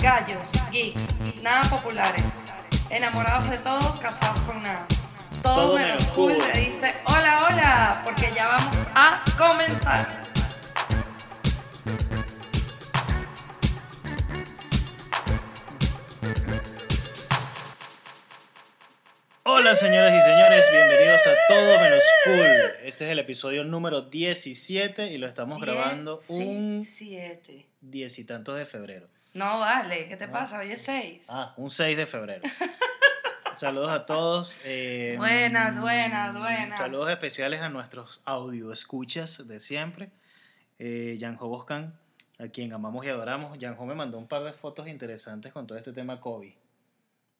Gallos, geeks, nada populares. Enamorados de todo, casados con nada. Todo, Todo menos cool. le dice hola, hola, porque ya vamos a comenzar. Hola señoras y señores, bienvenidos a Todo Menos Cool. Este es el episodio número 17 y lo estamos grabando un Siete. diez y tantos de febrero. No vale, ¿qué te pasa? Hoy es seis. Ah, un 6 de febrero. Saludos a todos. eh, Buenas, buenas, buenas. Saludos especiales a nuestros audio escuchas de siempre. Eh, Janjo Boscan, a quien amamos y adoramos. Janjo me mandó un par de fotos interesantes con todo este tema COVID.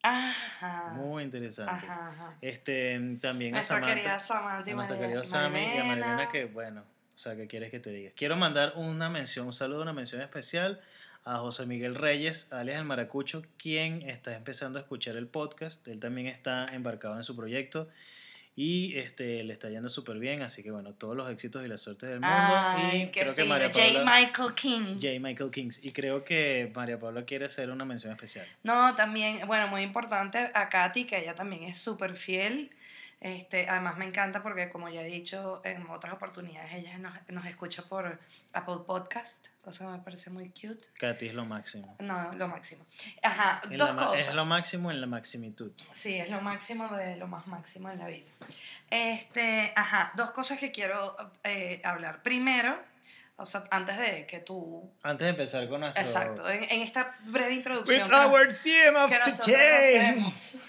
Ajá. Muy interesante. Ajá, ajá. Este, también a Nuestra Samantha. querida Samantha y a María- querido Sammy y a. Marilena que bueno, o sea, ¿qué quieres que te diga? Quiero mandar una mención, un saludo, una mención especial a José Miguel Reyes, alias El Maracucho, quien está empezando a escuchar el podcast. Él también está embarcado en su proyecto y este, le está yendo súper bien, así que bueno, todos los éxitos y la suerte del mundo. Ay, y qué creo que. María J. Paula, Michael King. J. Michael Kings, y creo que María Paula quiere hacer una mención especial. No, también, bueno, muy importante a Katy, que ella también es súper fiel. Este, además me encanta porque, como ya he dicho en otras oportunidades, ella nos, nos escucha por Apple Podcast, cosa que me parece muy cute. Katy es lo máximo. No, lo máximo. Ajá, En dos la cosas. Es lo máximo en la maximitud. Sí, es lo máximo de lo más máximo en la vida. Este, ajá, dos cosas que quiero eh, hablar. Primero, o sea, antes de que tú... Antes de empezar con nuestro... Exacto, en, en esta breve introducción. With que our theme of que today. hacemos.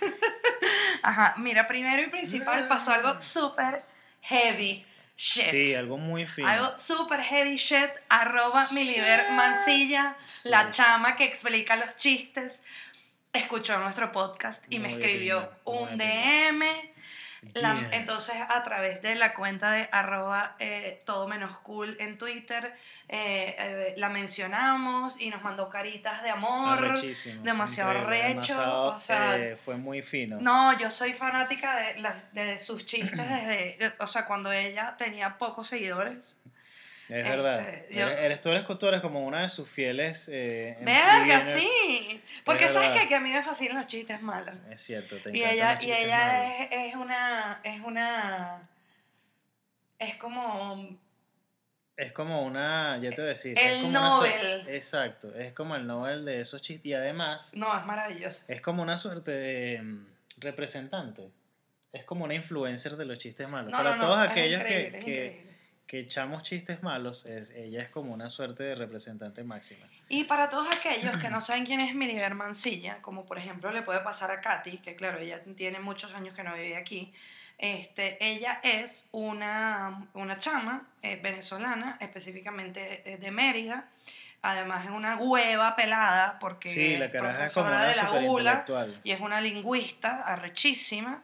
Ajá, mira, primero y principal pasó algo súper heavy shit. Sí, algo muy fino. Algo súper heavy shit, arroba Miliver Mancilla, la chama que explica los chistes, escuchó nuestro podcast y me escribió un. DM. La- Yeah. entonces, a través de la cuenta de arroba eh, todo menos cool en Twitter, eh, eh, la mencionamos y nos mandó caritas de amor. Arrechísimo, demasiado recho, demasiado, o sea, fue muy fino. No, yo soy fanática de, de sus chistes desde, o sea, cuando ella tenía pocos seguidores. Es verdad. este, yo- eres, tú, eres, tú eres como una de sus fieles. Eh, Verga, sí. Porque Es sabes verdad. qué? que a mí me fascinan los chistes malos. Es cierto, te Y ella, los y ella es, es una, es una, es como, Es como una, ya te voy a decir. El es como una Nobel. exacto, es como el Nobel de esos chistes. Y además, no, es maravilloso. es como una suerte de mm, representante. Es como una influencer de los chistes malos. No, Para no, todos aquellos que, que, echamos chistes malos, es, ella es como una suerte de representante máxima. Y para todos aquellos que no saben quién es Miliver Mancilla, como por ejemplo le puede pasar a Katy, que claro, ella tiene muchos años que no vive aquí, este, ella es una, una chama eh, venezolana, específicamente eh, de Mérida. Además es una hueva pelada porque Sí, la es es como una de la ULA y es una lingüista arrechísima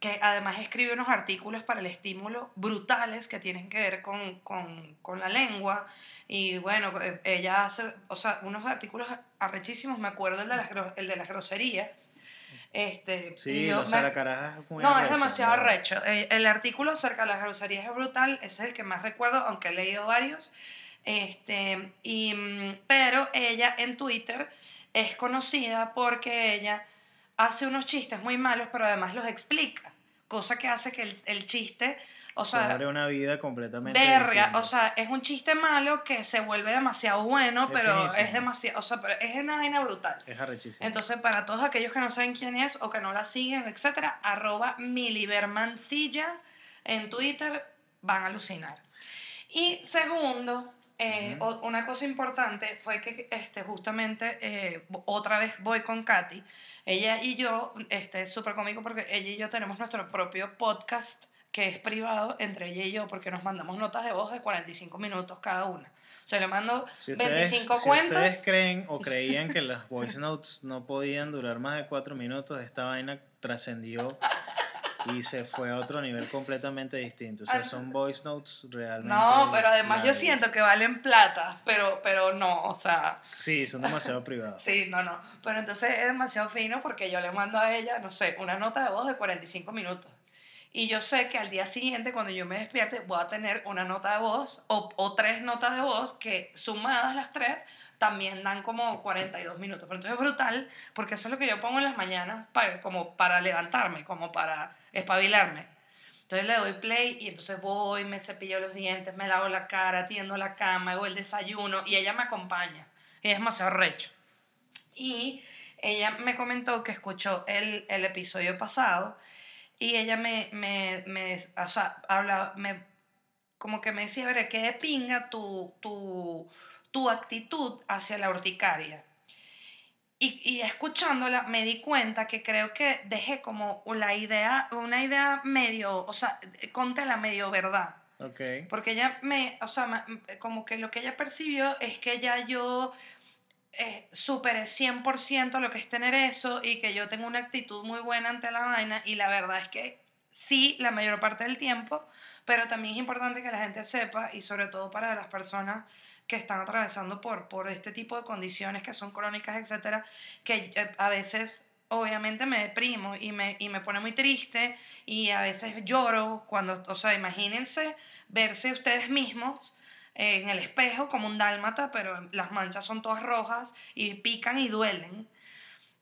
que además escribe unos artículos para el estímulo brutales que tienen que ver con, con, con la lengua. Y bueno, eh, ella hace, o sea, unos artículos arrechísimos, me acuerdo el de las, el de las groserías. Este, Sí, yo o sea, la caraja es muy no, es arrecha, demasiado arrecho. Eh, El artículo acerca de las groserías es brutal, ese es el que más recuerdo, aunque he leído varios. Este, y, mm, pero ella en Twitter es conocida porque ella hace unos chistes muy malos, pero además los explica. Cosa que hace que el, el chiste, o sea, Sobre una vida completamente verga, distinta. o sea, es un chiste malo que se vuelve demasiado bueno, pero es demasiado, o sea, pero es una vaina brutal. Es arrechísimo. Entonces, para todos aquellos que no saben quién es o que no la siguen, etcétera, arroba milibermancilla en Twitter, van a alucinar. Y segundo, eh, o- una cosa importante fue que este, justamente eh, otra vez voy con Katy. Ella y yo, este, es súper cómico porque ella y yo tenemos nuestro propio podcast que es privado entre ella y yo porque nos mandamos notas de voz de 45 minutos cada una. O sea, le mando Si ustedes, 25 si cuentos. ustedes creen o creían que las voice notes no podían durar más de cuatro minutos, esta vaina trascendió y se fue a otro nivel completamente distinto. O sea, Ah, son voice notes realmente. No, pero además yo siento que valen plata, pero, pero no, o sea, Sí, son demasiado privados. sí, no, no. Pero entonces es demasiado fino porque yo le mando a ella, no sé, una nota de voz de 45 minutos. Y yo sé que al día siguiente, cuando yo me despierte, voy a tener una nota de voz o, o tres notas de voz que sumadas las tres también dan como 42 minutos. Pero entonces es brutal porque eso es lo que yo pongo en las mañanas para, como para levantarme, como para espabilarme. Entonces le doy play y entonces voy, me cepillo los dientes, me lavo la cara, tiendo la cama, hago el desayuno y ella me acompaña. Ella es demasiado recho. Y ella me comentó que escuchó el, el episodio pasado y ella me, me, me o sea, habla, me, como que me decía, a ver, ¿qué de pinga tu, tu, tu actitud hacia la urticaria? Y, y, escuchándola me di cuenta que creo que dejé como la idea, una idea medio, o sea, conté la medio verdad. Okay. Porque ella me, o sea, como que lo que ella percibió es que ya yo eh, superé 100% lo que es tener eso y que yo tengo una actitud muy buena ante la vaina y la verdad es que sí, la mayor parte del tiempo, pero también es importante que la gente sepa y sobre todo para las personas que están atravesando por, por este tipo de condiciones que son crónicas, etcétera, que eh, a veces obviamente me deprimo y me, y me pone muy triste y a veces lloro cuando, o sea, imagínense verse ustedes mismos en el espejo como un dálmata, pero las manchas son todas rojas y pican y duelen.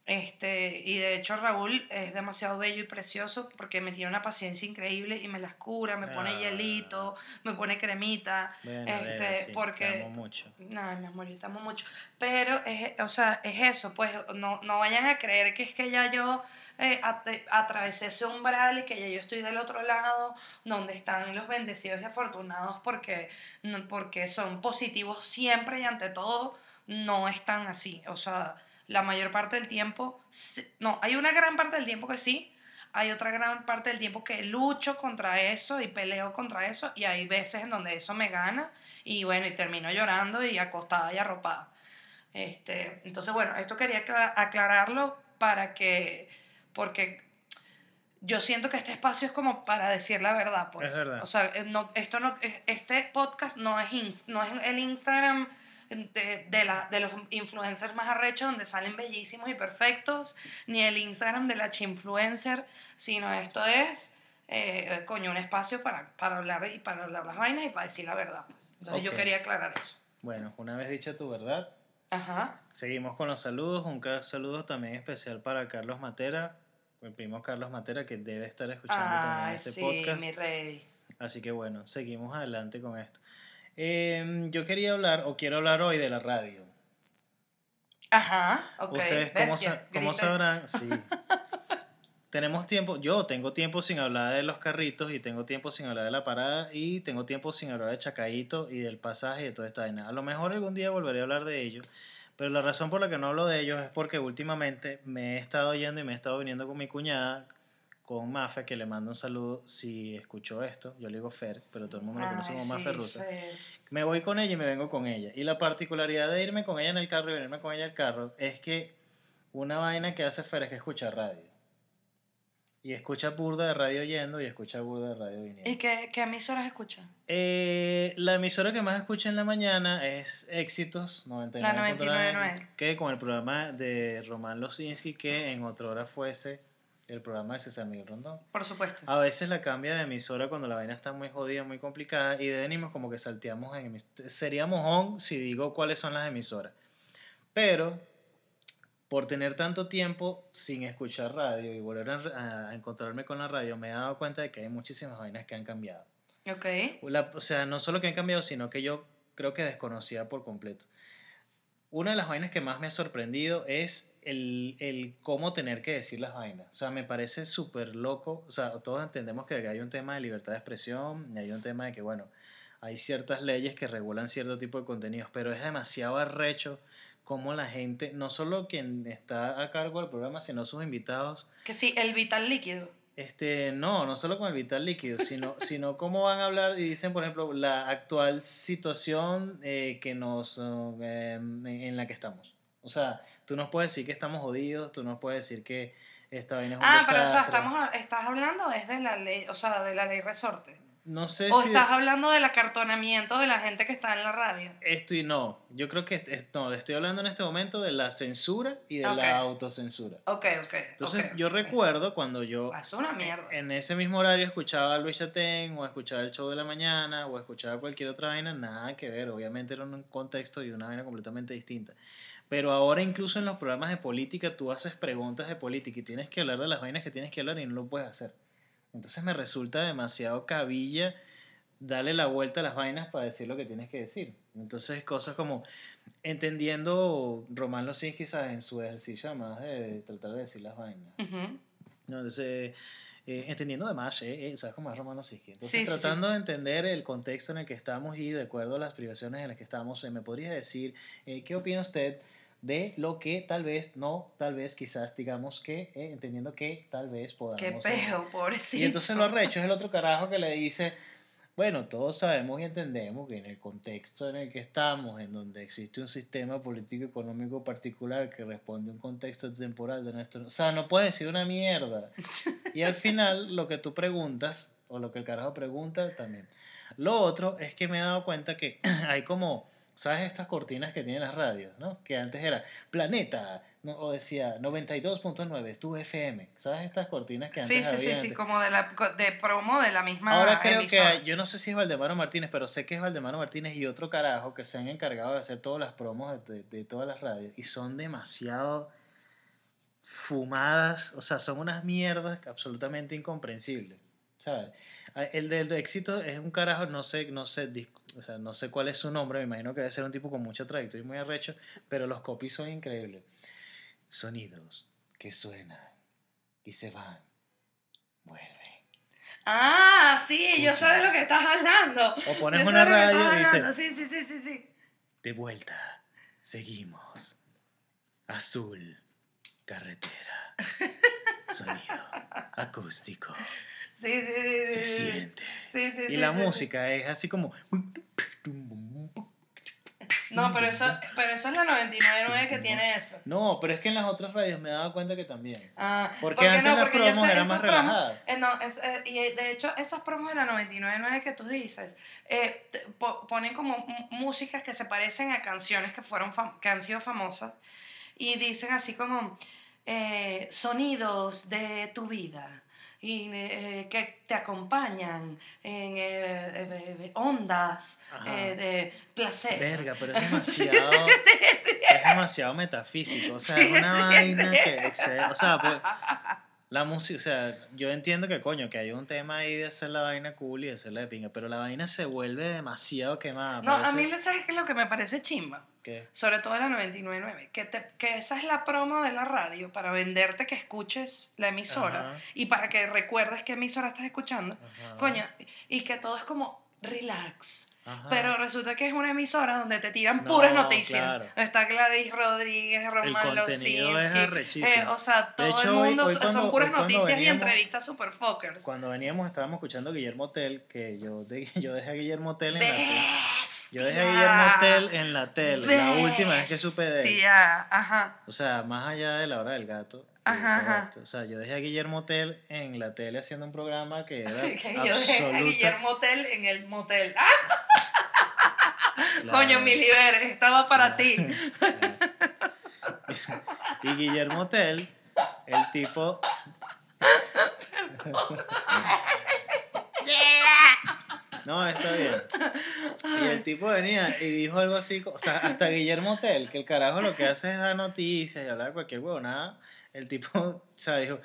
Este, y de hecho Raúl es demasiado bello y precioso porque me tiene una paciencia increíble y me las cura, me pone Ah. hielito, me pone cremita, Bueno, este, sí, te porque amo mucho. no, mi amor, yo te amo mucho. Pero, es, o sea, es eso, pues no, no vayan a creer que es que ya yo eh, at- atravesé ese umbral y que ya yo estoy del otro lado, donde están los bendecidos y afortunados porque, porque son positivos siempre y ante todo, no están así. O sea, la mayor parte del tiempo, no, hay una gran parte del tiempo que sí, hay otra gran parte del tiempo que lucho contra eso y peleo contra eso y hay veces en donde eso me gana y bueno, y termino llorando y acostada y arropada. Este, entonces, bueno, esto quería acla- aclararlo para que, porque yo siento que este espacio es como para decir la verdad, pues. Es verdad. O sea, eh, no, esto no, es- este podcast no es, no es el Instagram de, de, la, de los influencers más arrechos donde salen bellísimos y perfectos, ni el Instagram de la chinfluencer, sino esto es, eh, coño, un espacio para, para hablar y para hablar las vainas y para decir la verdad, pues. Entonces yo Ok. quería aclarar eso. Bueno, una vez dicha tu verdad, Ajá. seguimos con los saludos. Un saludo también especial para Carlos Matera, el primo Carlos Matera, que debe estar escuchando también este sí, podcast. mi rey. Así que bueno, seguimos adelante con esto. Em, yo quería hablar, o quiero hablar hoy de la radio. Ajá, ok. Ustedes, ¿cómo, sa- cómo sabrán? Sí. Tenemos tiempo, yo tengo tiempo sin hablar de los carritos y tengo tiempo sin hablar de la parada y tengo tiempo sin hablar de Chacaíto y del pasaje y de toda esta vaina. A lo mejor algún día volveré a hablar de ellos, pero la razón por la que no hablo de ellos es porque últimamente me he estado yendo y me he estado viniendo con mi cuñada, con Mafe, que le mando un saludo si escuchó esto. Yo le digo Fer, pero todo el mundo lo conoce como Mafe sí, Rusa. Fer. Me voy con ella y me vengo con ella. Y la particularidad de irme con ella en el carro y venirme con ella el carro es que una vaina que hace Fer es que escucha radio. Y escucha burda de radio yendo y escucha burda de radio viniendo. ¿Y qué, qué emisoras escuchan? Eh, la emisora que más escucha en la mañana es Éxitos 99.9, La 99.9. que con el programa de Román Losinski, que en otra hora fuese el programa de César Miguel Rondón. Por supuesto. A veces la cambia de emisora cuando la vaina está muy jodida, muy complicada y de venimos como que salteamos en emis- Seríamos on si digo cuáles son las emisoras. Pero por tener tanto tiempo sin escuchar radio y volver a, a encontrarme con la radio, me he dado cuenta de que hay muchísimas vainas que han cambiado. Ok. La- o sea, no solo que han cambiado, sino que yo creo que desconocía por completo. Una de las vainas que más me ha sorprendido es el, el cómo tener que decir las vainas. O sea, me parece súper loco. O sea, todos entendemos que hay un tema de libertad de expresión y hay un tema de que, bueno, hay ciertas leyes que regulan cierto tipo de contenidos, pero es demasiado arrecho cómo la gente, no solo quien está a cargo del programa, sino sus invitados, Que sí, el vital líquido. Este, no, no solo con el vital líquido, sino, sino cómo van a hablar y dicen, por ejemplo, la actual situación eh, que nos, em, en, la que estamos. O sea, tú nos puedes decir que estamos jodidos, tú nos puedes decir que esta vaina es un Ah, pero o sea, estamos, estás hablando es de la ley, o sea, de la ley resorte. No sé ¿O si... estás hablando del acartonamiento de la gente que está en la radio? Esto y no, yo creo que no, estoy hablando en este momento de la censura y de Ok. la autocensura. Ok, ok. Entonces, yo recuerdo cuando yo Es una mierda. en ese mismo horario escuchaba a Luis Chatén o escuchaba el show de la mañana o escuchaba cualquier otra vaina, nada que ver, obviamente era un contexto y una vaina completamente distinta. Pero ahora incluso en los programas de política tú haces preguntas de política y tienes que hablar de las vainas que tienes que hablar y no lo puedes hacer. Entonces me resulta demasiado cabilla darle la vuelta a las vainas para decir lo que tienes que decir. Entonces cosas como entendiendo Román Losinski quizás en su ejercicio además de tratar de decir las vainas. No, entonces, eh, entendiendo además, eh, eh, ¿sabes cómo es Romano? Entonces, Sí, sí, sí. tratando de entender el contexto en el que estamos y de acuerdo a las privaciones en las que estamos, eh, ¿me podría decir qué opina usted de lo que tal vez, no, tal vez, quizás, digamos que, eh, entendiendo que tal vez podamos... Qué eh, peo, pobrecito. y entonces lo arrecho es el otro carajo que le dice, bueno, todos sabemos y entendemos que en el contexto en el que estamos, en donde existe un sistema político económico particular que responde a un contexto temporal de nuestro... O sea, no puedes decir una mierda. Y al final lo que tú preguntas, o lo que el carajo pregunta, también. Lo otro es que me he dado cuenta que hay como... ¿Sabes estas cortinas que tienen las radios, no? Que antes era Planeta, no, o decía 92.9, es tu FM. ¿Sabes estas cortinas que antes Sí, sí, sí, había sí, antes? como de, la, de promo de la misma Ahora creo emisora. que yo no sé si es Valdemaro Martínez, pero sé que es Valdemaro Martínez y otro carajo que se han encargado de hacer todas las promos de, de- de todas las radios y son demasiado fumadas, o sea, son unas mierdas absolutamente incomprensibles. ¿sabes? Ah, El del éxito es un carajo, no sé, no sé, o sea, no sé cuál es su nombre, me imagino que debe ser un tipo con mucha trayectoria y muy arrecho, pero los copies son increíbles. Sonidos que suenan y se van, vuelven. Ah, sí, yo sé de lo que estás hablando. O pones Yo una radio y dice, hablando. Sí, sí, sí, sí, sí. de vuelta, seguimos. Azul, carretera, sonido, acústico, Sí, sí, sí, se sí. siente. Sí, sí, Y sí, la música es así como... No, pero eso, pero eso es la 99.9 que tiene eso. No, pero es que en las otras radios me he dado cuenta que también. Ah, Porque ¿por qué antes no? las promos sé eran más relajadas. Eh, no, es, eh, y eh, de hecho esas promos de la 99.9 que tú dices, eh, te- po- ponen como músicas que se parecen a canciones que, fueron que han sido famosas y dicen así como sonidos de tu vida y eh, que te acompañan en eh, eh, ondas eh, de placer. Verga, pero es demasiado... Es demasiado metafísico. O sea, es una vaina que excede... O sea, pues, la música... O sea, yo entiendo que, coño, que hay un tema ahí de hacer la vaina cool y de hacerla de pinga, pero la vaina se vuelve demasiado quemada. No, a parece mí, ¿sabes qué es lo que me parece chimba? que- Sobre todo en la 99.9, que, te- que esa es la promo de la radio para venderte que escuches la emisora Ajá, y para que recuerdes qué emisora estás escuchando. ajá, Coño, y que todo es como relax. Ajá. Pero resulta que es una emisora donde te tiran No, puras noticias. claro. Está Gladys Rodríguez, Román es Losinski. arrechísimo. eh, o sea, todo hecho, el mundo hoy son cuando- puras noticias y entrevistas super fuckers. Cuando veníamos estábamos escuchando Guillermo Tell, que yo, de- yo dejé a Guillermo Tell en la tele. Yo dejé a Guillermo Tell en la tele, la última vez que supe de él. Ajá. O sea, más allá de la hora del gato. Ajá. O sea, yo dejé a Guillermo Tell en la tele haciendo un programa que era yo dejé a. Guillermo Tell en el motel. ¡Ah! Claro. Coño, mi liber, estaba para ti. y Guillermo Tell, el tipo. No, está bien. Y el tipo venía y dijo algo así, o sea, hasta Guillermo Tell, que el carajo lo que hace es dar noticias y hablar cualquier huevonada. El tipo, o sea, dijo,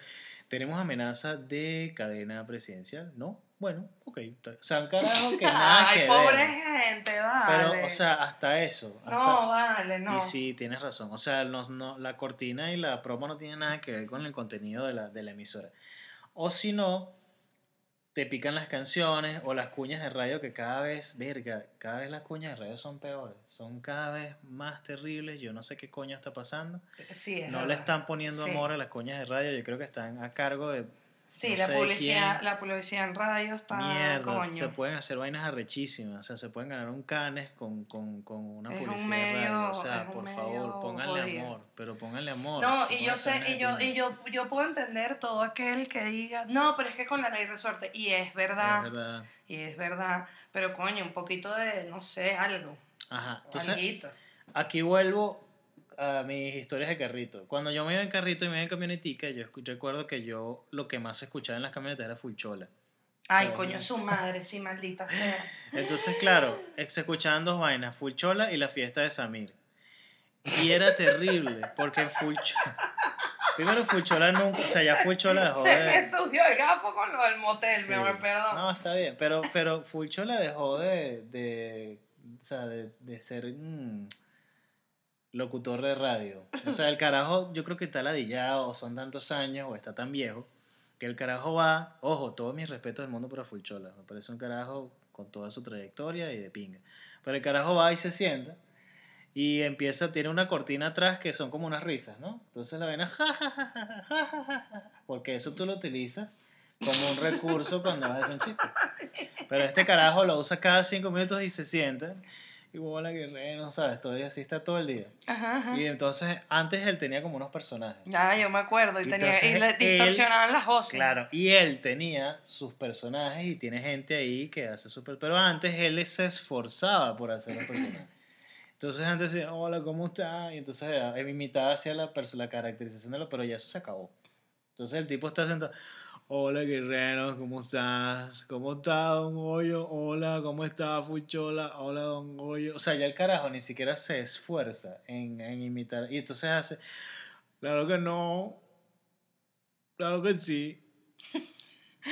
tenemos amenaza de cadena presidencial. ¿No? Bueno, ok. O sea, un carajo que nada Ay, que pobre ver. gente, vale. Pero, o sea, hasta eso. hasta- no, vale, no. y sí, tienes razón. O sea, no, no- la cortina y la promo no tienen nada que ver con el contenido de la, de la emisora. O si no, te pican las canciones o las cuñas de radio que cada vez, verga, cada vez las cuñas de radio son peores. Son cada vez más terribles. Yo no sé qué coño está pasando. Sí, es No le están poniendo Sí. amor a las cuñas de radio. Yo creo que están a cargo de Sí, no la publicidad, quién. la publicidad en radio está Mierda, coño. se pueden hacer vainas arrechísimas, o sea, se pueden ganar un canes con, con, con una Es un publicidad de medio- radio, o sea, un por favor, pónganle jodido. amor, pero pónganle amor. No, y yo sé, y yo, y yo, yo puedo entender todo aquel que diga, no, pero es que con la ley resorte, y es verdad, Es verdad. y es verdad, pero coño, un poquito de, no sé, algo, Ajá, entonces aquí vuelvo a mis historias de carrito. Cuando yo me iba en carrito y me iba en camionetica, yo recuerdo que yo lo que más escuchaba en las camionetas era Fulchola. Ay, Coño. su madre, sí, maldita sea. Entonces, claro, se escuchaban dos vainas, Fulchola y la fiesta de Samir. Y era terrible, porque Fulchola... Primero Fulchola nunca, o sea, ya Fulchola dejó Se de... me subió el gafo con lo del motel, Sí. mi amor, perdón. No, está bien, pero, pero Fulchola dejó de, de, o sea, de, de ser mm, locutor de radio. O sea, el carajo yo creo que está ladillado, o son tantos años, o está tan viejo, que el carajo va, ojo, todos mis respetos del mundo para Fulchola, me parece un carajo con toda su trayectoria y de pinga. Pero el carajo va y se sienta y empieza, tiene una cortina atrás que son como unas risas, ¿no? Entonces la vena, ja, ja, ja, porque eso tú lo utilizas como un recurso cuando vas a hacer un chiste. Pero este carajo lo usa cada cinco minutos y se sienta y bola guerrero, ¿sabes? Todavía así está todo el día. Ajá, ajá. Y entonces, antes él tenía como unos personajes. Ya, yo me acuerdo, y, Y tenía, y le él- distorsionaban las voces. Claro, y él tenía sus personajes y tiene gente ahí que hace super... Pero antes él se esforzaba por hacer los personajes. Entonces antes decía, hola, ¿cómo está? Y entonces eh, imitaba hacia la, la caracterización de lo, pero ya eso se acabó. Entonces el tipo está sentado, hola guerrero, ¿cómo estás? ¿Cómo está Don Goyo? Hola, ¿cómo está Fuchola? Hola Don Goyo. O sea, ya el carajo ni siquiera se esfuerza en, en imitar. Y entonces hace, claro que no, claro que sí.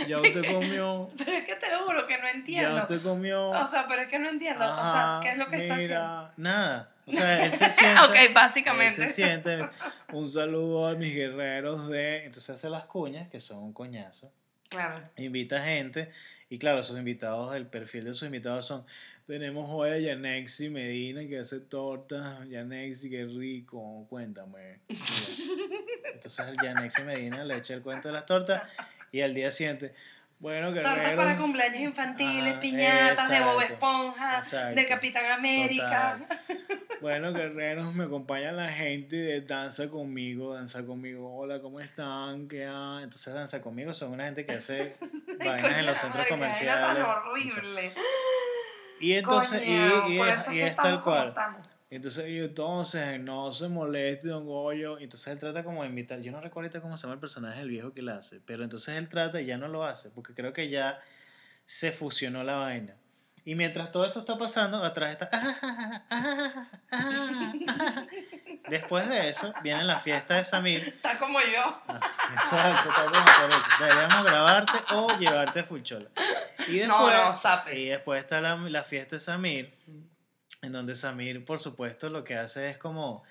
Ya usted comió, Pero es que te lo juro que no ya entiendo. usted comió. O sea, pero es que no entiendo. o sea, Ajá, ¿qué es lo que está haciendo? mira, Nada. O sea, él se siente. ok, básicamente. Él se siente. Un saludo a mis guerreros de. Entonces hace las cuñas, que son un coñazo. Claro. Invita gente. Y claro, sus invitados, el perfil de sus invitados son. Tenemos hoy a Yanexi Medina que hace tortas. Yanexi, qué rico. Cuéntame. Entonces Yanexi Medina le echa el cuento de las tortas. Y al día siguiente. Bueno, Tortas guerreros. para cumpleaños infantiles, Ajá, piñatas de Bob Esponja, exacto. de Capitán América. Bueno, guerreros, me acompaña la gente de Danza Conmigo, Danza Conmigo. Hola, ¿cómo están? ¿Qué hay? Entonces, Danza Conmigo son una gente que hace vainas en los centros comerciales. Era tan horrible. Y entonces, Coño, y, y es, y es tal cual. estamos. Entonces, y entonces, no se moleste, don Goyo. Entonces él trata como de imitar. Yo no recuerdo ahorita cómo se llama el personaje del viejo que él hace. Pero entonces él trata y ya no lo hace. Porque creo que ya se fusionó la vaina. Y mientras todo esto está pasando, atrás está. Después de eso, viene la fiesta de Samir. Está como yo. Ah, Exacto, está bien, correcto. Deberíamos grabarte o llevarte a Fulchola. Y después, No, no, y después está la, la fiesta de Samir, en donde Samir, por supuesto, lo que hace es como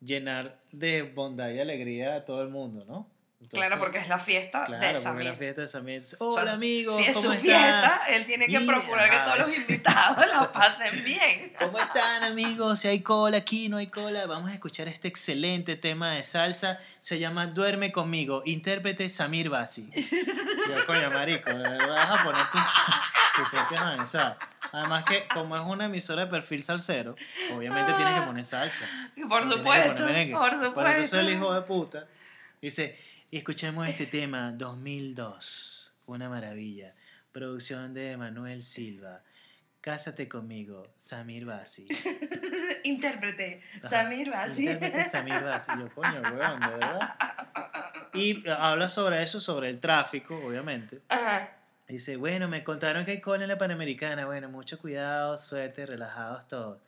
llenar de bondad y alegría a todo el mundo, ¿no? Entonces, claro, porque es la fiesta claro, de porque Samir. la fiesta de Samir. dice, O sea, Hola, amigos, Si es ¿cómo su están? fiesta, él tiene que procurar que todos los invitados la pasen bien. ¿Cómo están amigos? Si hay cola aquí, no hay cola, vamos a escuchar este excelente tema de salsa. Se llama Duerme conmigo, intérprete Samir Basi. Yo, coño, marico, de verdad vas a poner tu, tu propia vaina, o sea, Además que como es una emisora de perfil salsero, obviamente tienes que poner salsa. Por supuesto, por Por eso supuesto. el hijo de puta dice, escuchemos este tema 2002, una maravilla. Producción de Manuel Silva. Cásate conmigo, Samir Basi. Intérprete. Samir Basi. Intérprete Samir Basi. Yo, coño, weón, de verdad. Y habla sobre eso, sobre el tráfico, obviamente. Ajá. Dice, bueno, me contaron que hay cola en la Panamericana. Bueno, mucho cuidado, suerte, relajados todos.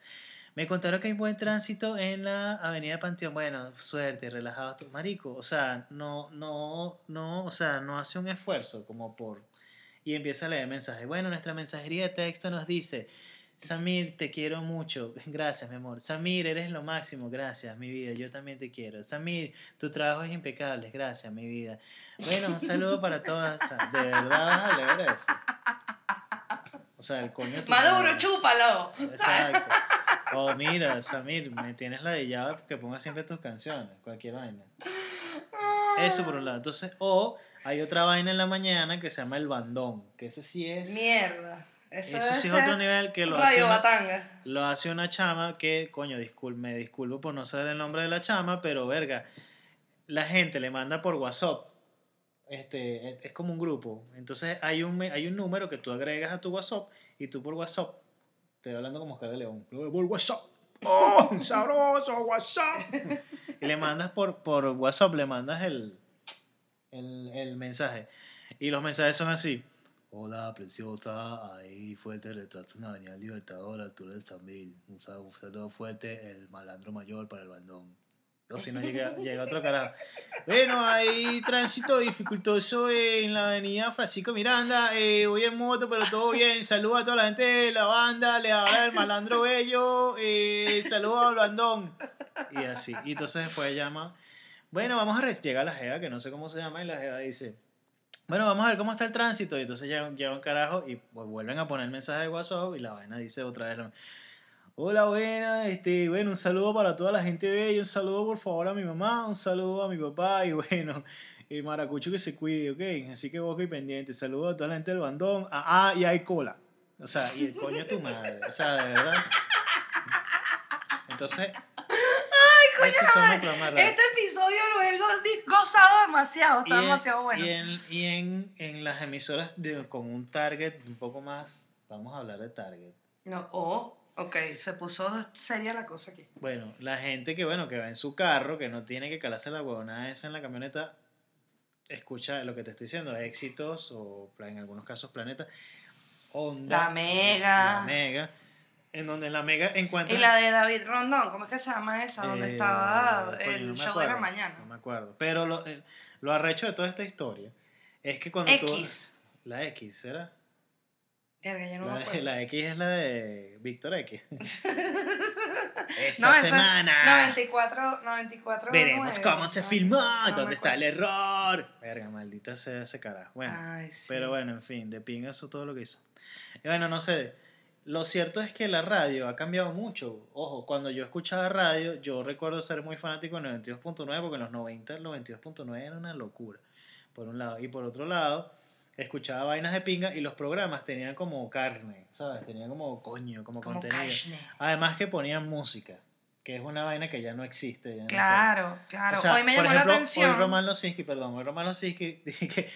Me contaron que hay buen tránsito en la Avenida Panteón. Bueno, suerte, relajados todos. Marico, o sea, no, no, no, o sea, no hace un esfuerzo como por... Y empieza a leer mensajes. Bueno, nuestra mensajería de texto nos dice, Samir, te quiero mucho. Gracias, mi amor. Samir, eres lo máximo. Gracias, mi vida. Yo también te quiero. Samir, tu trabajo es impecable. Gracias, mi vida. Bueno, un saludo para todas. ¿De verdad vas a leer eso? O sea, el coño... Maduro, madre. chúpalo. Exacto. O mira, Samir, me tienes la de ya que pongas siempre tus canciones, cualquier vaina. Eso por un lado. Entonces, o Hay otra vaina en la mañana que se llama el bandón, que ese sí es... Mierda. Eso, Eso debe sí es otro nivel que lo hace, una, lo hace una chama que, coño, discul me disculpo por no saber el nombre de la chama, pero verga, la gente le manda por WhatsApp. Este, es, es como un grupo. Entonces hay un, hay un número que tú agregas a tu WhatsApp y tú por WhatsApp, estoy hablando como Oscar de León, por WhatsApp. ¡Oh, sabroso WhatsApp! y le mandas por, por WhatsApp, le mandas el, el, el mensaje. Y los mensajes son así. Hola, preciosa. Ahí fuerte retrato una avenida Libertador, altura del Sambil. Un sal- un saludo fuerte, el malandro mayor para el bandón. O si no llega, llega otro carajo. Bueno, hay tránsito dificultoso en la avenida Francisco Miranda. Eh, voy en moto, pero todo bien. Saludos a toda la gente de la banda. Le habla el malandro bello. Eh, saludos al bandón. Y así. Y entonces después llama. Bueno, vamos a re- llega la jeva, que no sé cómo se llama, y la jeva dice, bueno, vamos a ver cómo está el tránsito. Y entonces llega, llega un carajo y pues, vuelven a poner mensaje de WhatsApp y la vaina dice otra vez, hola, buena, este, bueno, un saludo para toda la gente bella, un saludo por favor a mi mamá, un saludo a mi papá y bueno, el maracucho que se cuide, ¿ok? Así que vos que pendiente, saludo a toda la gente del bandón, ah, ah, y hay cola. O sea, y el coño de tu madre, o sea, de verdad. Entonces, Raros. Este episodio lo he gozado demasiado, está Y en- demasiado bueno. Y en, y en, en las emisoras de- con un target un poco más, vamos a hablar de target. No, oh, ok, se puso seria la cosa aquí. Bueno, la gente que bueno que va en su carro, que no tiene que calarse la huevona esa en la camioneta, escucha lo que te estoy diciendo, éxitos o en algunos casos planeta, onda, La Mega. la mega, en donde la mega encuentras Y la de David Rondón, ¿cómo es que se llama esa? Donde Eh, estaba coño, el no show de la acuerdo, mañana. No me acuerdo. Pero lo, eh, lo arrecho de toda esta historia es que cuando tú. X. La X, ¿será? Yo no la, me acuerdo. la X es la de Víctor X. Esta No, semana 94, 94. veremos nueve, cómo se filmó, dónde está el acuerdo. error. Verga, maldita sea ese carajo. Bueno, Ay, sí. pero bueno, en fin, de pinga eso todo lo que hizo. Y bueno, no sé. Lo cierto es que la radio ha cambiado mucho. Ojo, cuando yo escuchaba radio, yo recuerdo ser muy fanático del 92.9 porque en los 90 el 92.9 era una locura. Por un lado. Y por otro lado, escuchaba vainas de pinga y los programas tenían como carne, ¿sabes? Tenían como coño, como, Como contenido. Además que ponían música, que es una vaina que ya no existe. ya no sé. Claro, claro. O sea, hoy me por llamó ejemplo, la atención. Hoy Román Losinski, perdón, hoy Román Losinski dije que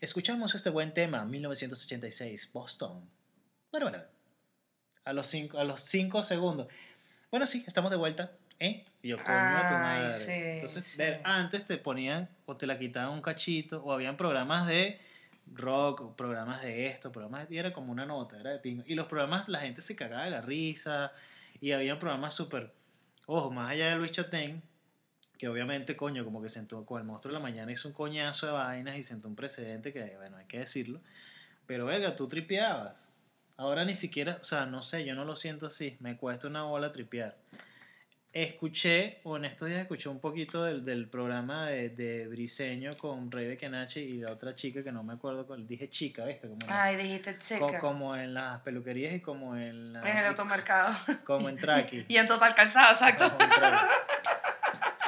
escuchamos este buen tema, 1986, Boston. Bueno, bueno, a los cinco, a los cinco segundos. Bueno, sí, estamos de vuelta, ¿eh? Y yo, coño a tu madre. sí, Entonces, sí. ver, antes te ponían o te la quitaban un cachito, o habían programas de rock, programas de esto, programas de, y era como una nota, era de pingo. Y los programas, la gente se cagaba de la risa, y había programas súper, ojo, más allá de Luis Chatén, que obviamente, coño, como que sentó con el monstruo de la mañana hizo un coñazo de vainas y sentó un precedente que, bueno, hay que decirlo. Pero, verga, tú tripeabas. Ahora ni siquiera, o sea, no sé, yo no lo siento así. Me cuesta una bola tripear. Escuché, o en estos días escuché un poquito del, del programa de, de Briseño con Rey Bekenachi y la otra chica que no me acuerdo cuál. Dije chica, ¿viste? Como la- Ay, dijiste co- seca. como en las peluquerías y como en la, en el automercado. como en Traki. y en total calzado, exacto.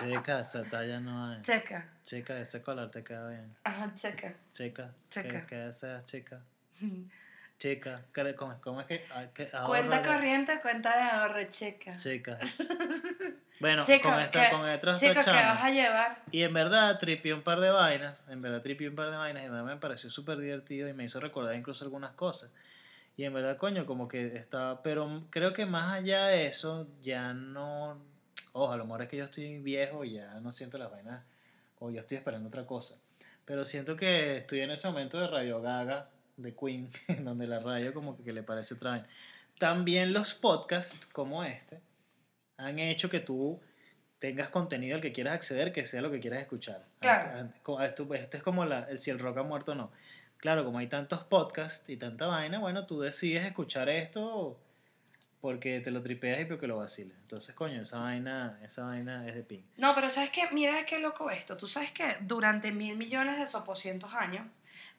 Checa, esa talla no hay. Seca. Checa, ese color te queda bien. Ajá, seca. Checa, Checa. que, que sea chica. Checa, ¿cómo, cómo- es que? ah, que Cuenta de- corriente, cuenta de ahorro, checa. Checa. Bueno, Chico, con esta, que- con otras Chico, ¿qué vas a llevar? Y en verdad tripié un par de vainas, en verdad tripié un par de vainas y me pareció súper divertido y me hizo recordar incluso algunas cosas. Y en verdad, coño, como que estaba, pero creo que más allá de eso, ya no, ojo, a lo mejor es que yo estoy viejo y ya no siento las vainas, o yo estoy esperando otra cosa. Pero siento que estoy en ese momento de Radio Gaga, de Queen, en donde la radio como que, que le parece otra vaina. También los podcasts como este han hecho que tú tengas contenido al que quieras acceder, que sea lo que quieras escuchar. Claro. Ante- co- Esto, esto es como la, si el rock ha muerto o no. Claro, como hay tantos podcasts y tanta vaina, bueno, tú decides escuchar esto porque te lo tripeas y porque lo vacilas. Entonces, coño, esa vaina, esa vaina es de ping. No, pero ¿sabes qué? Mira qué loco esto. Tú sabes que durante mil millones de sopocientos años